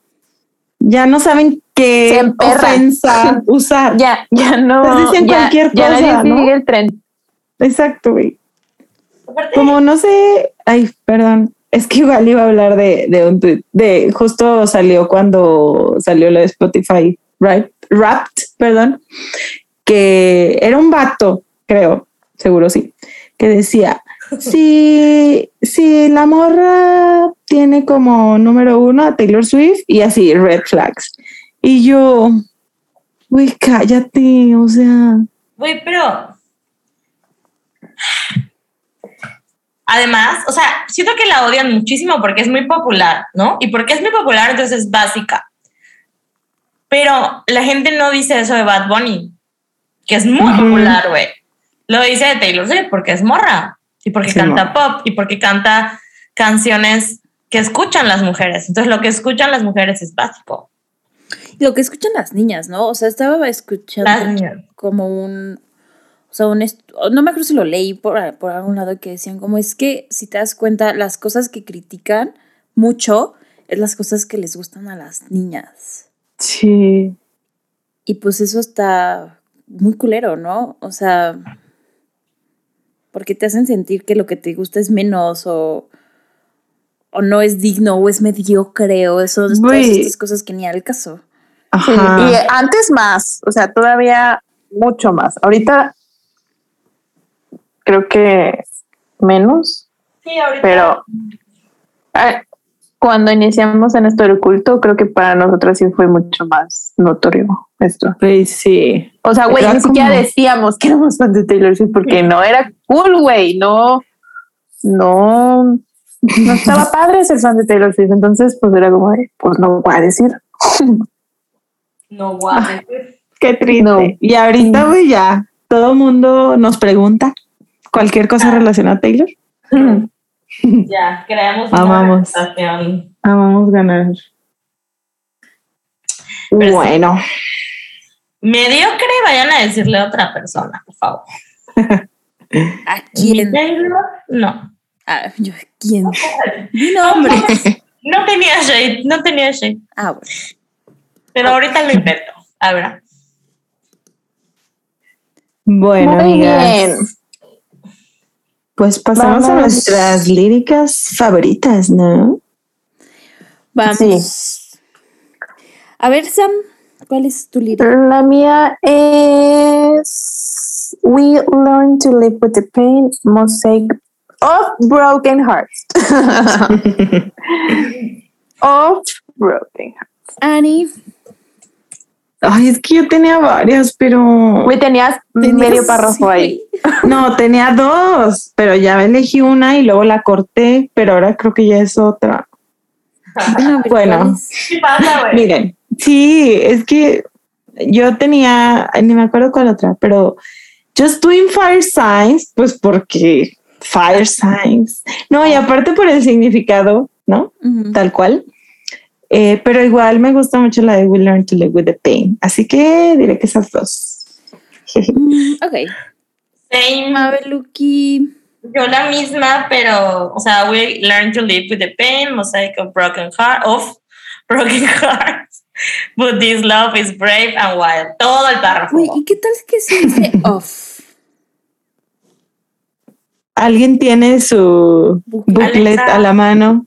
ya no saben qué ofensa usar. Ya, ya no. Pues dicen ya, cualquier ya cosa, ¿no? sigue el tren. Exacto, güey. Como no sé, ay, perdón, es que igual iba a hablar de, de un tweet, de justo salió cuando salió la de Spotify, right? Wrapped, perdón, que era un vato, creo, seguro sí, que decía, si, si la morra tiene como número uno a Taylor Swift y así, red flags. Y yo, güey, cállate, o sea, Güey, pero. Además, o sea, siento que la odian muchísimo porque es muy popular, ¿no? Y porque es muy popular, entonces es básica. Pero la gente no dice eso de Bad Bunny, que es muy popular, güey. Lo dice de Taylor Swift porque es morra y porque Sí, canta pop y porque canta canciones que escuchan las mujeres. Entonces, lo que escuchan las mujeres es básico. Y Lo que escuchan las niñas, ¿no? O sea, estaba escuchando como un. O sea, un. No me acuerdo si lo leí por, por algún lado que decían, como es que si te das cuenta, las cosas que critican mucho es las cosas que les gustan a las niñas. sí. Y pues eso está muy culero, ¿no? O sea, porque te hacen sentir que lo que te gusta es menos o, o no es digno o es mediocre o eso, todas Güey. estas cosas que ni al caso. Sí, y antes más, o sea, todavía mucho más. Ahorita creo que menos, Sí, ahorita. pero cuando iniciamos en esto del culto, creo que para nosotros sí fue mucho más notorio esto. Pues sí. O sea, güey, ni siquiera como- decíamos que éramos fans de Taylor Swift porque no era cool, güey, no, no, no estaba padre ser fan de Taylor Swift. Entonces, pues era como, de, pues no voy a decir. No, guau. Qué triste. No. Y ahorita, güey, ya todo mundo nos pregunta cualquier cosa relacionada a Taylor. Ya, creamos una Amamos. reputación. Amamos ganar. Pero bueno, Mediocre, vayan a decirle a otra persona, por favor. ¿A quién? No. Ah, yo, ¿a ¿quién? Di nombre. No tenía shade, no tenía shade. Ah, bueno. Pero ahorita lo invento. A ver. bueno, Muy amigas. bien. Pues pasamos a nuestras líricas favoritas, ¿no? Vamos. A ver, Sam, ¿cuál es tu lírica? La mía es We Learn to Live with the Pain, Mosaic of Broken Hearts. of Broken Hearts. Annie. Ay, es que yo tenía varias, pero Güey, tenías, medio párrafo ahí. no, tenía dos, pero ya elegí una y luego la corté, pero ahora creo que ya es otra. Bueno. Miren, sí, es que yo tenía, ni me acuerdo cuál otra, pero Just Doing Fire Signs, pues porque Fire Signs. No, y aparte por el significado, ¿no? Tal cual. Eh, pero igual me gusta mucho la de We Learn to Live with the Pain. Así que diré que esas dos. Mm, ok. Same. Mabeluki. Yo la misma, pero, o sea, we learn to live with the pain, mosaic of broken heart, of broken hearts. But this love is brave and wild. Todo el párrafo. Güey, ¿y qué tal que se dice off? ¿Alguien tiene su booklet Alexa. a la mano?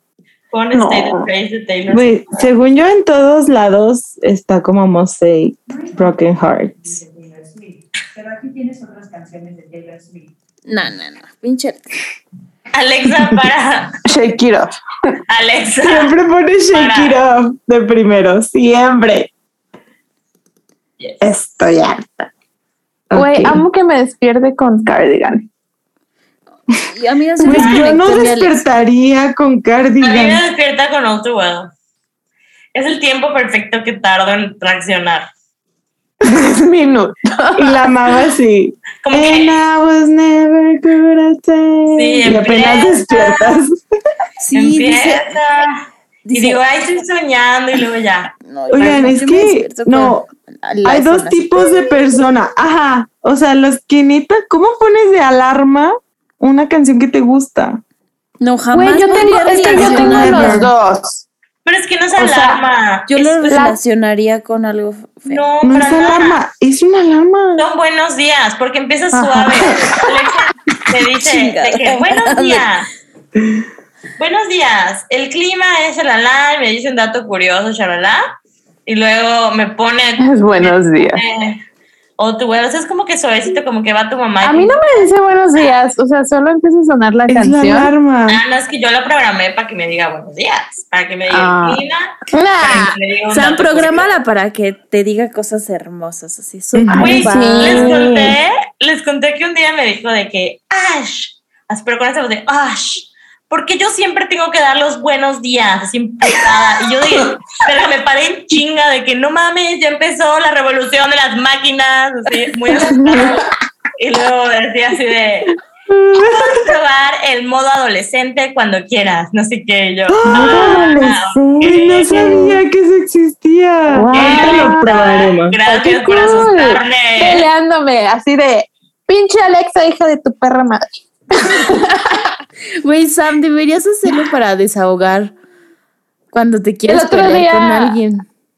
Pon No. De Taylor. Según yo en todos lados está como Mosaic, Broken Hearts. Pero aquí tienes otras canciones de Taylor Swift. No, no, no. Pinche. Alexa, para. Shake it off. Alexa. Siempre pone Shake It Off de primero, siempre. Yes. Estoy harta. Güey, amo que me despierte con Cardigan. Y a mí ya se Güey, me yo no despertaría con A mí me Cardigan. despierta con All Too Well. Es el tiempo perfecto que tardo en reaccionar. Tres minutos. Y la amaba así. Como And que I was never good at it. Sí, y apenas despiertas. Sí, empieza. dice. y digo, ay, estoy soñando y luego ya. No, Oigan, es que no, hay dos tipos de persona. Ajá. O sea, los que neta, ¿cómo pones de alarma una canción que te gusta? No, jamás. Güey, yo tengo, es que yo tengo relacionarlo. los dos. Pero es que no es O sea, alarma. Yo lo es- relacionaría con algo feo. no, No es nada. alarma, es una alarma. Son buenos días, porque empieza suave. Alexa me dice de que buenos días. Buenos días. El clima es el y me dice un dato curioso, shalala. Y luego me pone Es buenos días. eh, o tu güey, o sea, es como que suavecito, como que va tu mamá. A mí no me dice buenos días, o sea, solo empieza a sonar la Es la canción. alarma. Ah, no, es que yo la programé para que me diga buenos días, para que me diga Ah. Nah. un Sam, prográmala para que te diga cosas hermosas, así. Ay, Güey, sí. les conté, les conté que un día me dijo de que, Ash, así, pero con esa voz de Ash, porque yo siempre tengo que dar los buenos días. Y yo dije, pero me paré en chinga de que no mames, ya empezó la revolución de las máquinas, así, muy asustada. Y luego decía así de, puedes probar el modo adolescente cuando quieras, no sé qué, yo. "Ah, Ay, no ok". sabía que eso existía. Wow. Lo probaremos. Gracias Qué por cool. asustarme. Peleándome, así de pinche Alexa, hija de tu perra madre. Güey, Sam, deberías hacerlo para desahogar cuando te quieras pelear día- con alguien.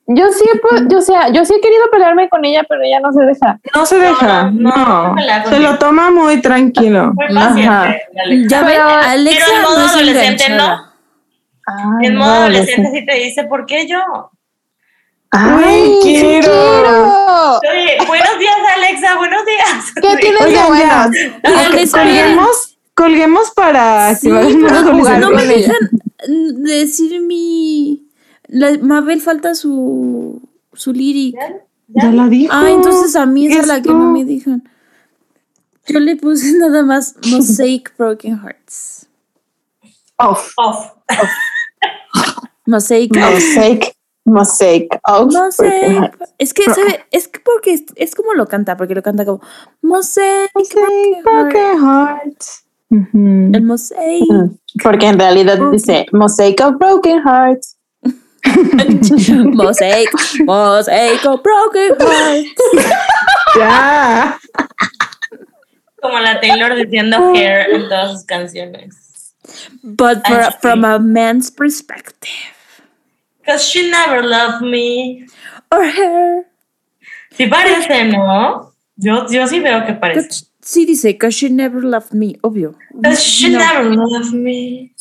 Yo sí, he pu- yo, sea, yo sí he querido pelearme con ella, pero ella no se deja. No se deja, no, no. no Se lo toma muy tranquilo. Muy Ajá. paciente. Ya ven, Pero- Alexa pero en modo no es adolescente, enganchada. Ay, En no, modo adolescente sí te dice, ¿por qué yo? Ay, sí quiero. quiero. Oye, buenos días, Alexa, buenos días. ¿Qué tienes de Oigan, Ok, esperen. colguemos, colguemos para Sí, activar jugar no me dejan decir mi... La, Mabel falta su, su lyric. Ya la dijo. Ah, entonces a mí es la que no me dejan. Yo le puse nada más Mosaic Broken Hearts. Off. Off. Mosaic Off. Mosaic. Mosaic. Off. Mosaic. Es que, ¿sabe? Es que porque es, es como lo canta, porque lo canta como Mosaic Broken Hearts. Broken Hearts. Ujú. El Mosaic. Porque en realidad dice Mosaic of Broken Hearts. Mosaic. Mosaic of Broken Hearts. Ya. Como la Taylor diciendo hair en todas sus canciones. But for- from a man's perspective. Because she never loved me. Or her. Sí parece, ¿no? Yo, yo sí veo que parece. Sí dice, because she never loved me, obvio. Because she No. never loved me.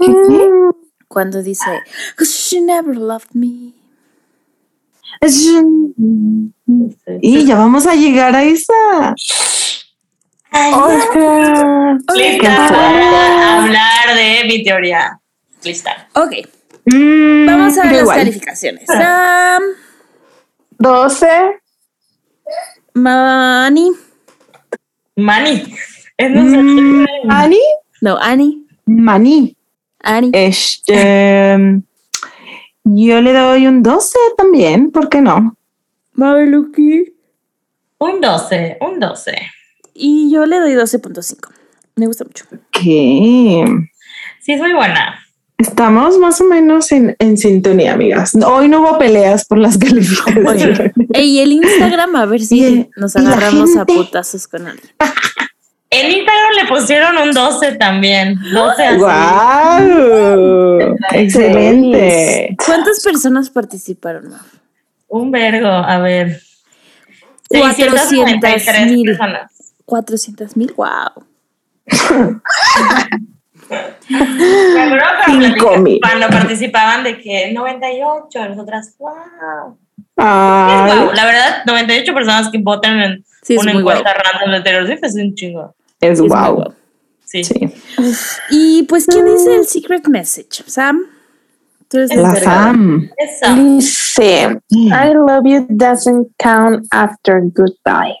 Cuando dice, because she never loved me. Y ya vamos a llegar a esa. Ay, Oscar. Lista para hablar de mi teoría. Lista. Ok, Mm, vamos a yo las igual. calificaciones. Sam, 12. Mani. Mani. Es Mm, Ani, No, Annie. Mani. Annie. Este. Yo le doy un 12 también, ¿por qué no? Mabeluki. Un 12, un 12. Y yo le doy 12.5. Me gusta mucho. ¿Qué? Sí, es muy buena. Estamos más o menos en, en sintonía, amigas. Hoy no hubo peleas por las calificaciones. Ey, el Instagram, a ver Y si el- nos y agarramos a putazos con alguien. En Instagram le pusieron un 12 también. 12 así. ¡Guau! Excelente. ¿Cuántas personas participaron, Maf? Un vergo, a ver. 400,000. 693 personas. 400 mil, wow. Me acuerdo cuando, Cinco platica- mil. cuando participaban de que 98, nosotras, wow. Ay, Wow, La verdad, 98 personas que votan en Sí, una encuesta random de Taylor Swift es un chingo. es Es wow. Sí. Sí. Y pues, ¿quién dice el secret message? Sam, tú eres La. Eso. Dice, I love you doesn't count after goodbye.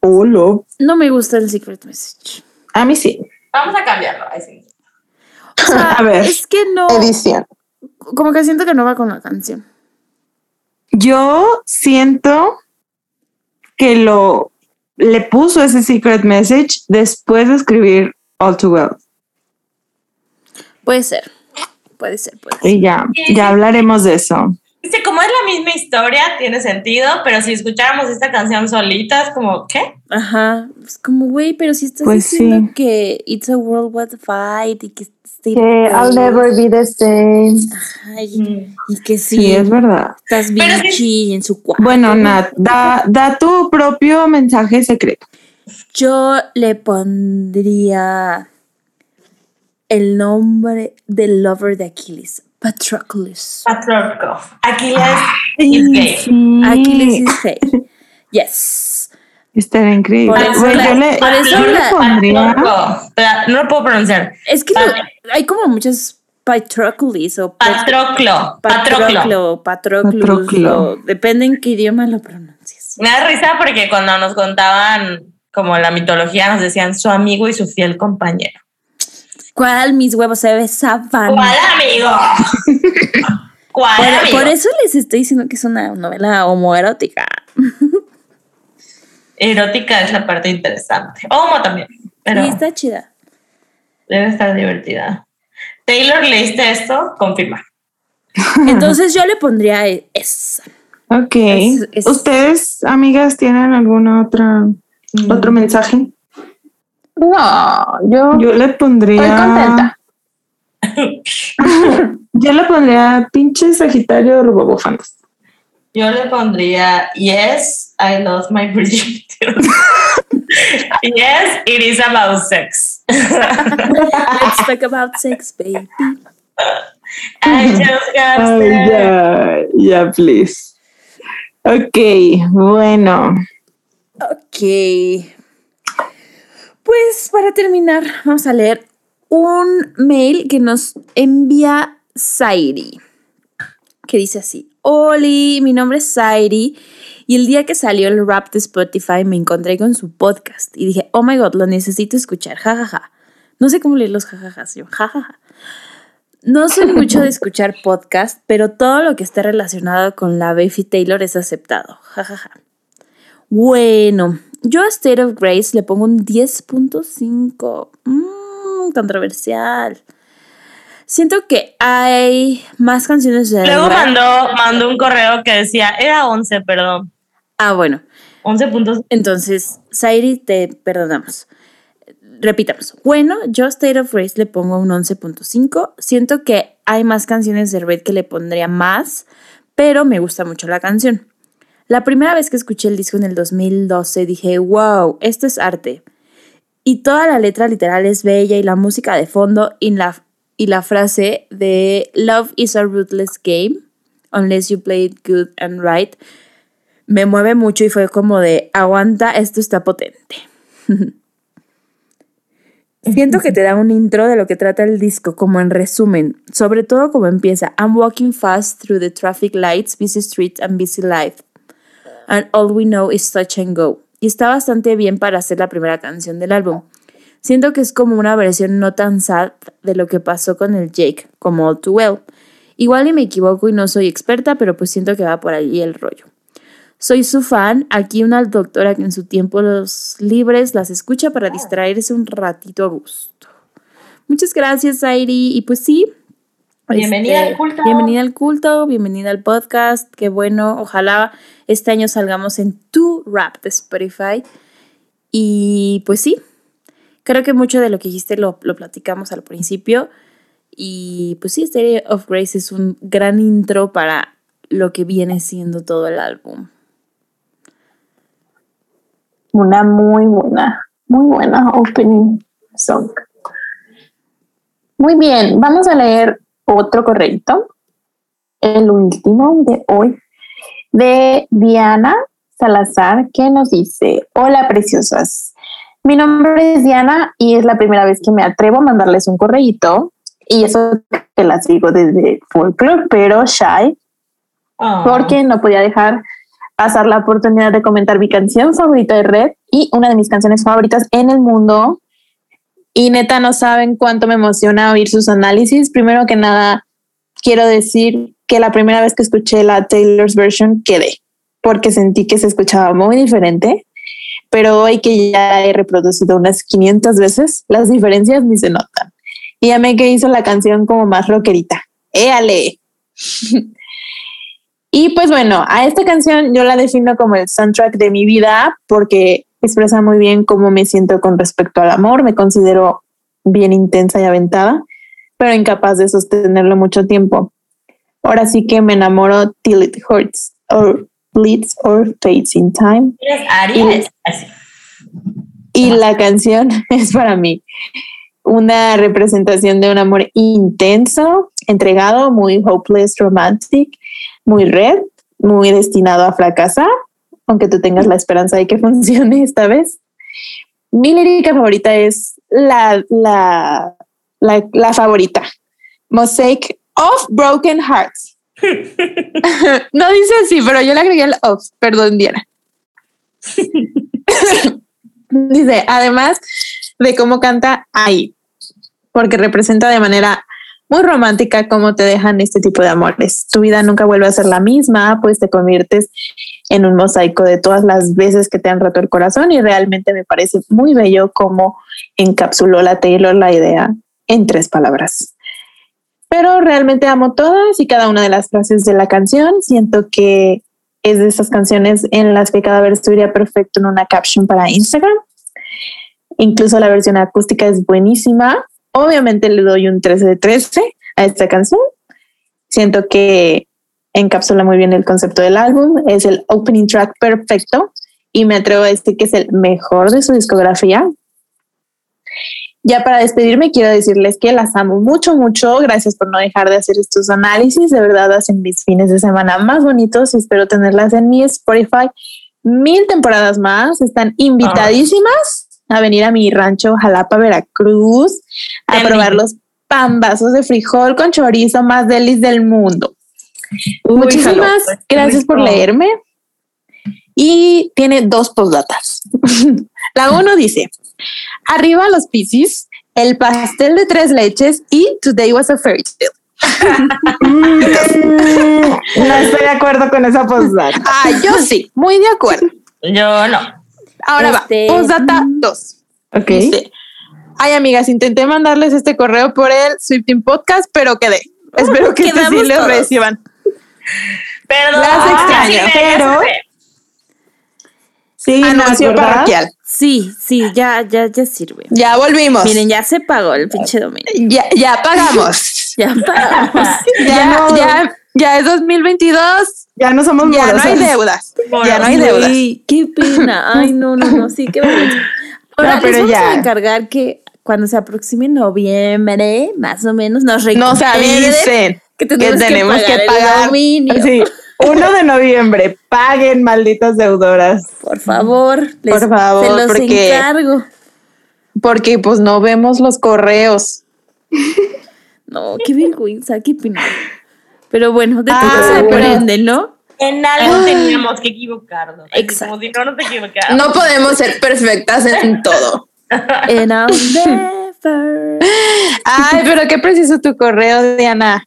Hola. No me gusta el secret message. A mí sí. Vamos a cambiarlo. Ahí sí. O sea, A ver. es que no, Edición. como que siento que no va con la canción. Yo siento que lo le puso ese secret message después de escribir All Too Well. Puede ser, puede ser, puede ser. Y ya, ya hablaremos de eso. Dice, como es la misma historia, tiene sentido, pero si escucháramos esta canción solita, es como, ¿qué? Ajá, es como, güey, pero si estás Pues diciendo sí. que it's a worldwide fight y que Que I'll never be the same. Ajá, y, y que sí, Sí, es verdad. estás Pero sí- bichi en su cuarto. Bueno, Nat, da, da tu propio mensaje secreto. Yo le pondría el nombre del lover de Aquiles, Patroclus. Patroclo. Aquiles is gay. Sí. Aquiles is gay. Yes. Estaría increíble. Por eso Güey, la- yo le, por eso yo le la- pondría. Espera, No lo puedo pronunciar. Es que Pat- hay como muchas Patroclus o Pat- Patroclo. Patroclo. Patroclo, Patroclus, Patroclo. depende en qué idioma lo pronuncies. Me da risa porque cuando nos contaban como la mitología nos decían su amigo y su fiel compañero. ¿Cuál mis huevos se besaban? ¿Cuál amigo? ¿Cuál Por, amigo? por eso les estoy diciendo que es una novela homoerótica. Erótica es la parte interesante. Homo también, pero Y está chida. debe estar divertida. Taylor, ¿leíste esto? Confirma. Entonces yo le pondría esa. Ok. Es- es- ¿Ustedes, amigas, tienen alguna otra otro mensaje? No, yo Yo le pondría. estoy contenta. Yo le pondría pinche Sagitario Robobofantas. Yo le pondría Yes, I lost my virginity. yes, it is about sex. Let's talk about sex, baby. I just got sex. ya, ya, please. Ok, bueno. Ok. Pues para terminar, vamos a leer un mail que nos envía Sairi. Que dice así: Oli, mi nombre es Sairi. Y el día que salió el rap de Spotify me encontré con su podcast y dije, oh my god, lo necesito escuchar, jajaja. No sé cómo leer los jajajas, yo, jajaja. No soy mucho de escuchar podcast, pero todo lo que esté relacionado con la Beefy Taylor es aceptado, jajaja. Bueno, yo a State of Grace le pongo un 10.5. Mmm, controversial. Siento que hay más canciones de Luego mandó, mandó un correo que decía, era 11, perdón. Ah, bueno. 11 puntos. Entonces, Sairi, te perdonamos. Repitamos. Bueno, yo a State of Grace le pongo un 11.5. Siento que hay más canciones de Red que le pondría más, pero me gusta mucho la canción. La primera vez que escuché el disco en el 2012 dije, wow, esto es arte. Y toda la letra literal es bella y la música de fondo y la, y la frase de Love is a ruthless game, unless you play it good and right, me mueve mucho y fue como de, aguanta, esto está potente. Siento que te da un intro de lo que trata el disco, como en resumen, sobre todo como empieza, I'm walking fast through the traffic lights, busy streets and busy life. And all we know is touch and go. Y está bastante bien para hacer la primera canción del álbum. Siento que es como una versión no tan sad de lo que pasó con el Jake, como All Too Well. Igual y me equivoco y no soy experta, pero pues siento que va por ahí el rollo. Soy su fan, aquí una doctora que en su tiempo los libres las escucha para distraerse un ratito a gusto. Muchas gracias, Airi. Y pues sí. Bienvenida este, al culto. Bienvenida al culto, bienvenida al podcast. Qué bueno. Ojalá este año salgamos en tu rap de Spotify. Y pues sí, creo que mucho de lo que dijiste lo, lo platicamos al principio. Y pues sí, Stereo of Grace es un gran intro para lo que viene siendo todo el álbum. Una muy buena, muy buena opening song. Muy bien, vamos a leer otro correcto, el último de hoy, de Diana Salazar, que nos dice, hola preciosas, mi nombre es Diana y es la primera vez que me atrevo a mandarles un correíto y eso que las digo desde folklore, pero shy, Oh. porque no podía dejar pasar la oportunidad de comentar mi canción favorita de Red y una de mis canciones favoritas en el mundo. Y neta, no saben cuánto me emociona oír sus análisis. Primero que nada, quiero decir que la primera vez que escuché la Taylor's version quedé, porque sentí que se escuchaba muy diferente. Pero hoy que ya he reproducido unas 500 veces, las diferencias ni se notan. Y amé que hizo la canción como más rockerita. ¡Éale! Y pues bueno, a esta canción yo la defino como el soundtrack de mi vida porque expresa muy bien cómo me siento con respecto al amor. Me considero bien intensa y aventada, pero incapaz de sostenerlo mucho tiempo. Ahora sí que me enamoro till it hurts or bleeds or fades in time. Así. Y la canción es para mí una representación de un amor intenso, entregado, muy hopeless, romantic, muy red, muy destinado a fracasar, aunque tú tengas la esperanza de que funcione esta vez. Mi lírica favorita es la, la, la, la favorita, Mosaic of Broken Hearts. no dice así, pero yo le agregué el of, perdón, Diana. dice, además de cómo canta ahí, porque representa de manera muy romántica cómo te dejan este tipo de amores. Tu vida nunca vuelve a ser la misma, pues te conviertes en un mosaico de todas las veces que te han roto el corazón y realmente me parece muy bello cómo encapsuló la Taylor la idea en tres palabras. Pero realmente amo todas y cada una de las frases de la canción. Siento que es de esas canciones en las que cada verso iría perfecto en una caption para Instagram. Incluso la versión acústica es buenísima. Obviamente le doy un 13 de 13 a esta canción. Siento que encapsula muy bien el concepto del álbum. Es el opening track perfecto y me atrevo a decir que es el mejor de su discografía. Ya para despedirme, quiero decirles que las amo mucho, mucho. Gracias por no dejar de hacer estos análisis. De verdad, hacen mis fines de semana más bonitos y espero tenerlas en mi Spotify mil temporadas más. Están invitadísimas a venir a mi rancho Jalapa, Veracruz, a probar los pambazos de frijol con chorizo más delis del mundo. Muchísimas jalo, gracias por leerme. Y tiene dos postdatas. La uno dice, arriba los piscis, el pastel de tres leches y today was a fairy tale. No estoy de acuerdo con esa postdata. Ah, yo sí, muy de acuerdo. Yo no. Ahora Este, va, postdata mm. 2. Ok. Dice, ay amigas, intenté mandarles este correo por el Swifting Podcast, pero quedé. Espero que este sí lo reciban. Perdón. Las extraño, sí, ya pero-. Sí, Anuncio parroquial. Sí, sí, ya, ya, ya sirve. Ya volvimos. Miren, ya se pagó el pinche dominio. Ya, ya pagamos. Ya pagamos. ya, no. ya, ya es 2022. Ya no somos Ya no hay deudas. Ya no hay deudas. qué pena. Ay, no, no, no, sí, qué vergüenza. Ahora, No, pero les vamos ya. a encargar que cuando se aproxime noviembre, más o menos, nos Nos recuerden avisen que que tenemos que, tenemos pagar, que pagar. Sí, 1 de noviembre. Paguen, malditas deudoras. Por favor, les, Por favor, se los porque- encargo. porque pues no vemos los correos. No, qué vergüenza, qué pena. Pero bueno, de todo Ah, se aprende, ¿no? En algo teníamos que equivocarnos. Exacto. Como si no nos equivocáramos. No podemos ser perfectas en todo. And I'll never. Ay, pero qué preciso tu correo, Diana.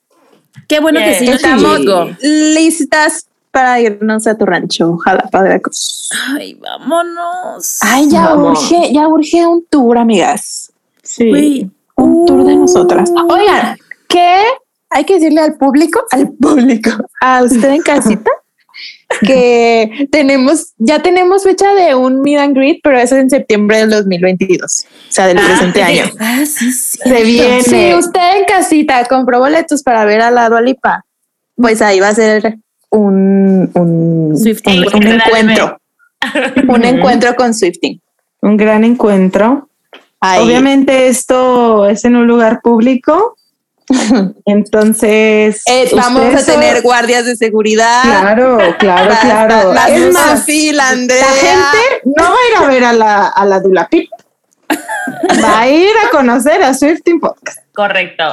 Qué bueno que sí Estamos listas para irnos a tu rancho, Jalapa, Veracruz. Ay, vámonos. Ay, ya Vamos. urge, ya urge un tour, amigas. Sí. Güey, Un tour de nosotras. Uy. Oigan, ¿qué hay que decirle al público? Al público, a usted en casita, que tenemos, ya tenemos fecha de un meet and greet, pero eso es en septiembre del 2022, o sea, del presente año. Ah, sí, sí. Se viene. Si usted en casita compró boletos para ver a la Dualipa, pues ahí va a ser un, un, Swifting. un, un encuentro. un encuentro con Swifting. Un gran encuentro. Ahí. Obviamente esto es en un lugar público. Entonces. Eh, vamos a tener son- guardias de seguridad. Claro, claro, claro. las- es las más, fila, Andrea. la gente no va a ir a ver a la, a la Dulapip. Va a ir a conocer a Swifting Podcast. Correcto.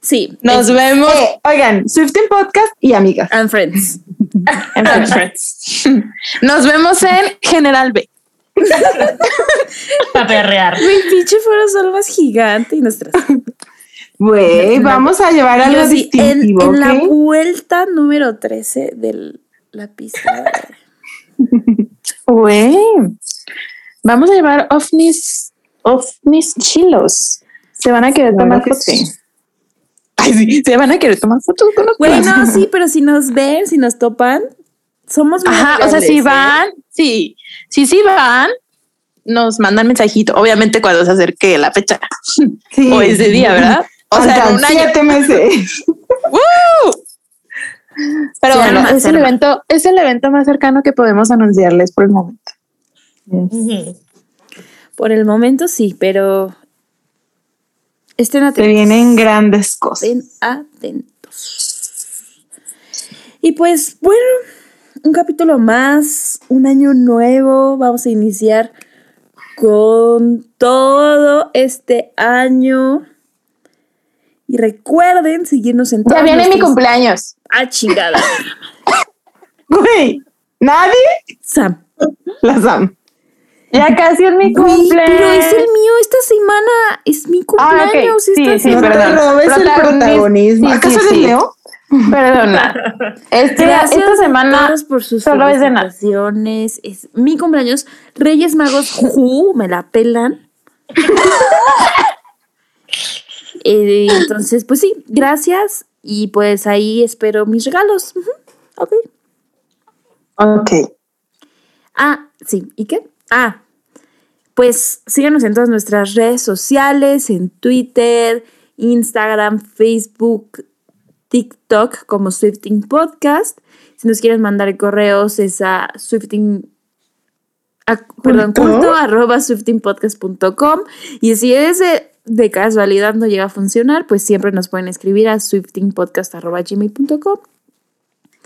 Sí. Nos es- vemos Eh, oigan, Swifting Podcast y amigas. And friends. en Friends. Nos vemos en General B. Para perrear. Mi pinche fueron solo más gigante y nuestras. Güey, vamos a llevar algo Yo sí, en, distintivo. en la vuelta número 13 de la pista. Güey. Vamos a llevar ovnis, ovnis chilos. Se van a querer Claro tomar que fotos. sí. Ay, sí, se van a querer tomar fotos con nosotros. Güey, no, sí, pero si nos ven, si nos topan, somos muy Ajá, o sea, si ¿eh? van, sí, sí, sí van, nos mandan mensajito. Obviamente cuando se acerque la fecha Sí. o ese día, ¿verdad? O sea, Faltan en un año. siete meses. ¡Woo! Pero Se bueno, arma, es se el evento, es el evento más cercano que podemos anunciarles por el momento. Por el momento sí, pero estén Se atentos. vienen grandes cosas. Estén atentos. Y pues, bueno, un capítulo más, un año nuevo. Vamos a iniciar con todo este año. Y recuerden seguirnos en Ya todas viene mi cumpleaños. Ah, chingada. Güey, nadie Sam. la Sam. Ya casi es mi cumpleaños. pero es el mío esta semana. Es mi Ah, cumpleaños. Sí, esta sí, no semana. robes el protagonismo. sí, ¿Acaso sí, eres sí. Perdona. Este, Gracias esta a semana todos por sus solo es de nada. felicitaciones. Es mi cumpleaños. Reyes Magos, ju, me la pelan. Eh, entonces, pues sí, gracias. Y pues ahí espero mis regalos. Ok. Ok. Ah, sí. ¿Y qué? Ah, pues síganos en todas nuestras redes sociales, en Twitter, Instagram, Facebook, TikTok como Swifting Podcast. Si nos quieren mandar correos es a Swifting... a- perdón, culto arroba swiftingpodcast.com y si es de, de casualidad no llega a funcionar, pues siempre nos pueden escribir a swiftingpodcast arroba gmail.com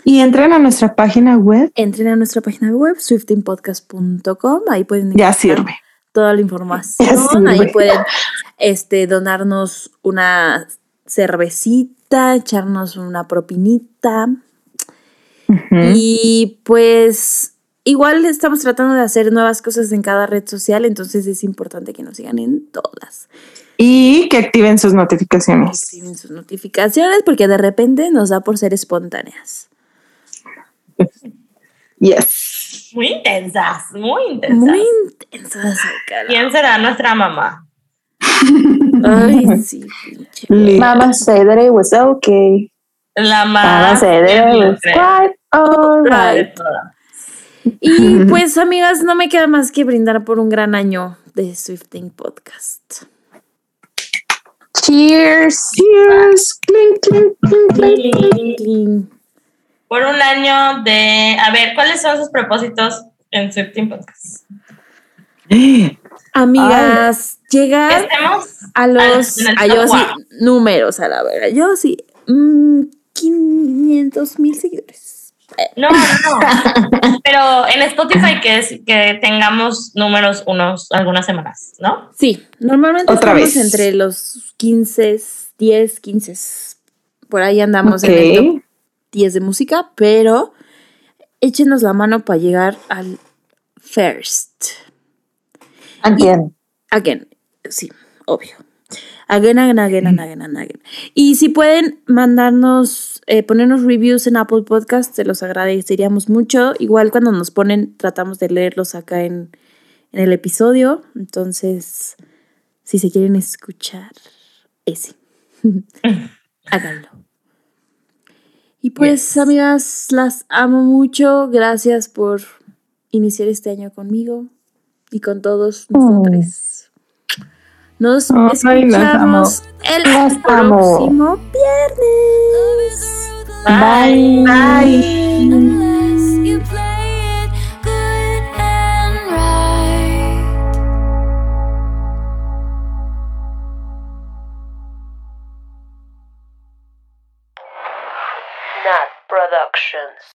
Y entren a nuestra página web. entren a nuestra página web swiftingpodcast.com ahí pueden Ya sirve. toda la información ahí pueden este donarnos una cervecita echarnos una propinita. Y pues igual estamos tratando de hacer nuevas cosas en cada red social entonces es importante que nos sigan en todas Y que activen sus notificaciones. activen sus notificaciones porque de repente nos da por ser espontáneas Yes. Muy intensas, muy intensas. muy intensas. ¿Quién será nuestra mamá? ay sí pinche Le- Mama said that it was okay. La that it was quite alright. Y pues, amigas, no me queda más que brindar por un gran año de Swifting Podcast. Cheers. Cheers. Clink, clink, clink, clink. Cling. Por un año de. A ver, ¿cuáles son sus propósitos en Swifting Podcast? Amigas, llegar Estemos a los. A yo sí, números a la verdad. Yo sí. mm, 500 mil seguidores. No, no. Pero en Spotify que, es, que tengamos números unos algunas semanas, ¿no? Sí, normalmente Otra estamos vez. entre los 15, 10, 15. Por ahí andamos en el top Ok. 10 de música, pero échenos la mano para llegar al first. Again. Again, sí, obvio. Again, again, again, again, again, again. Y si pueden mandarnos, eh, ponernos reviews en Apple Podcast, se los agradeceríamos mucho. Igual cuando nos ponen, tratamos de leerlos acá en, en el episodio. Entonces, si se quieren escuchar ese, háganlo. Y pues, amigas, las amo mucho. Gracias por iniciar este año conmigo y con todos nosotros. Nos amo. escuchamos el próximo viernes. Bye. Bye. Unless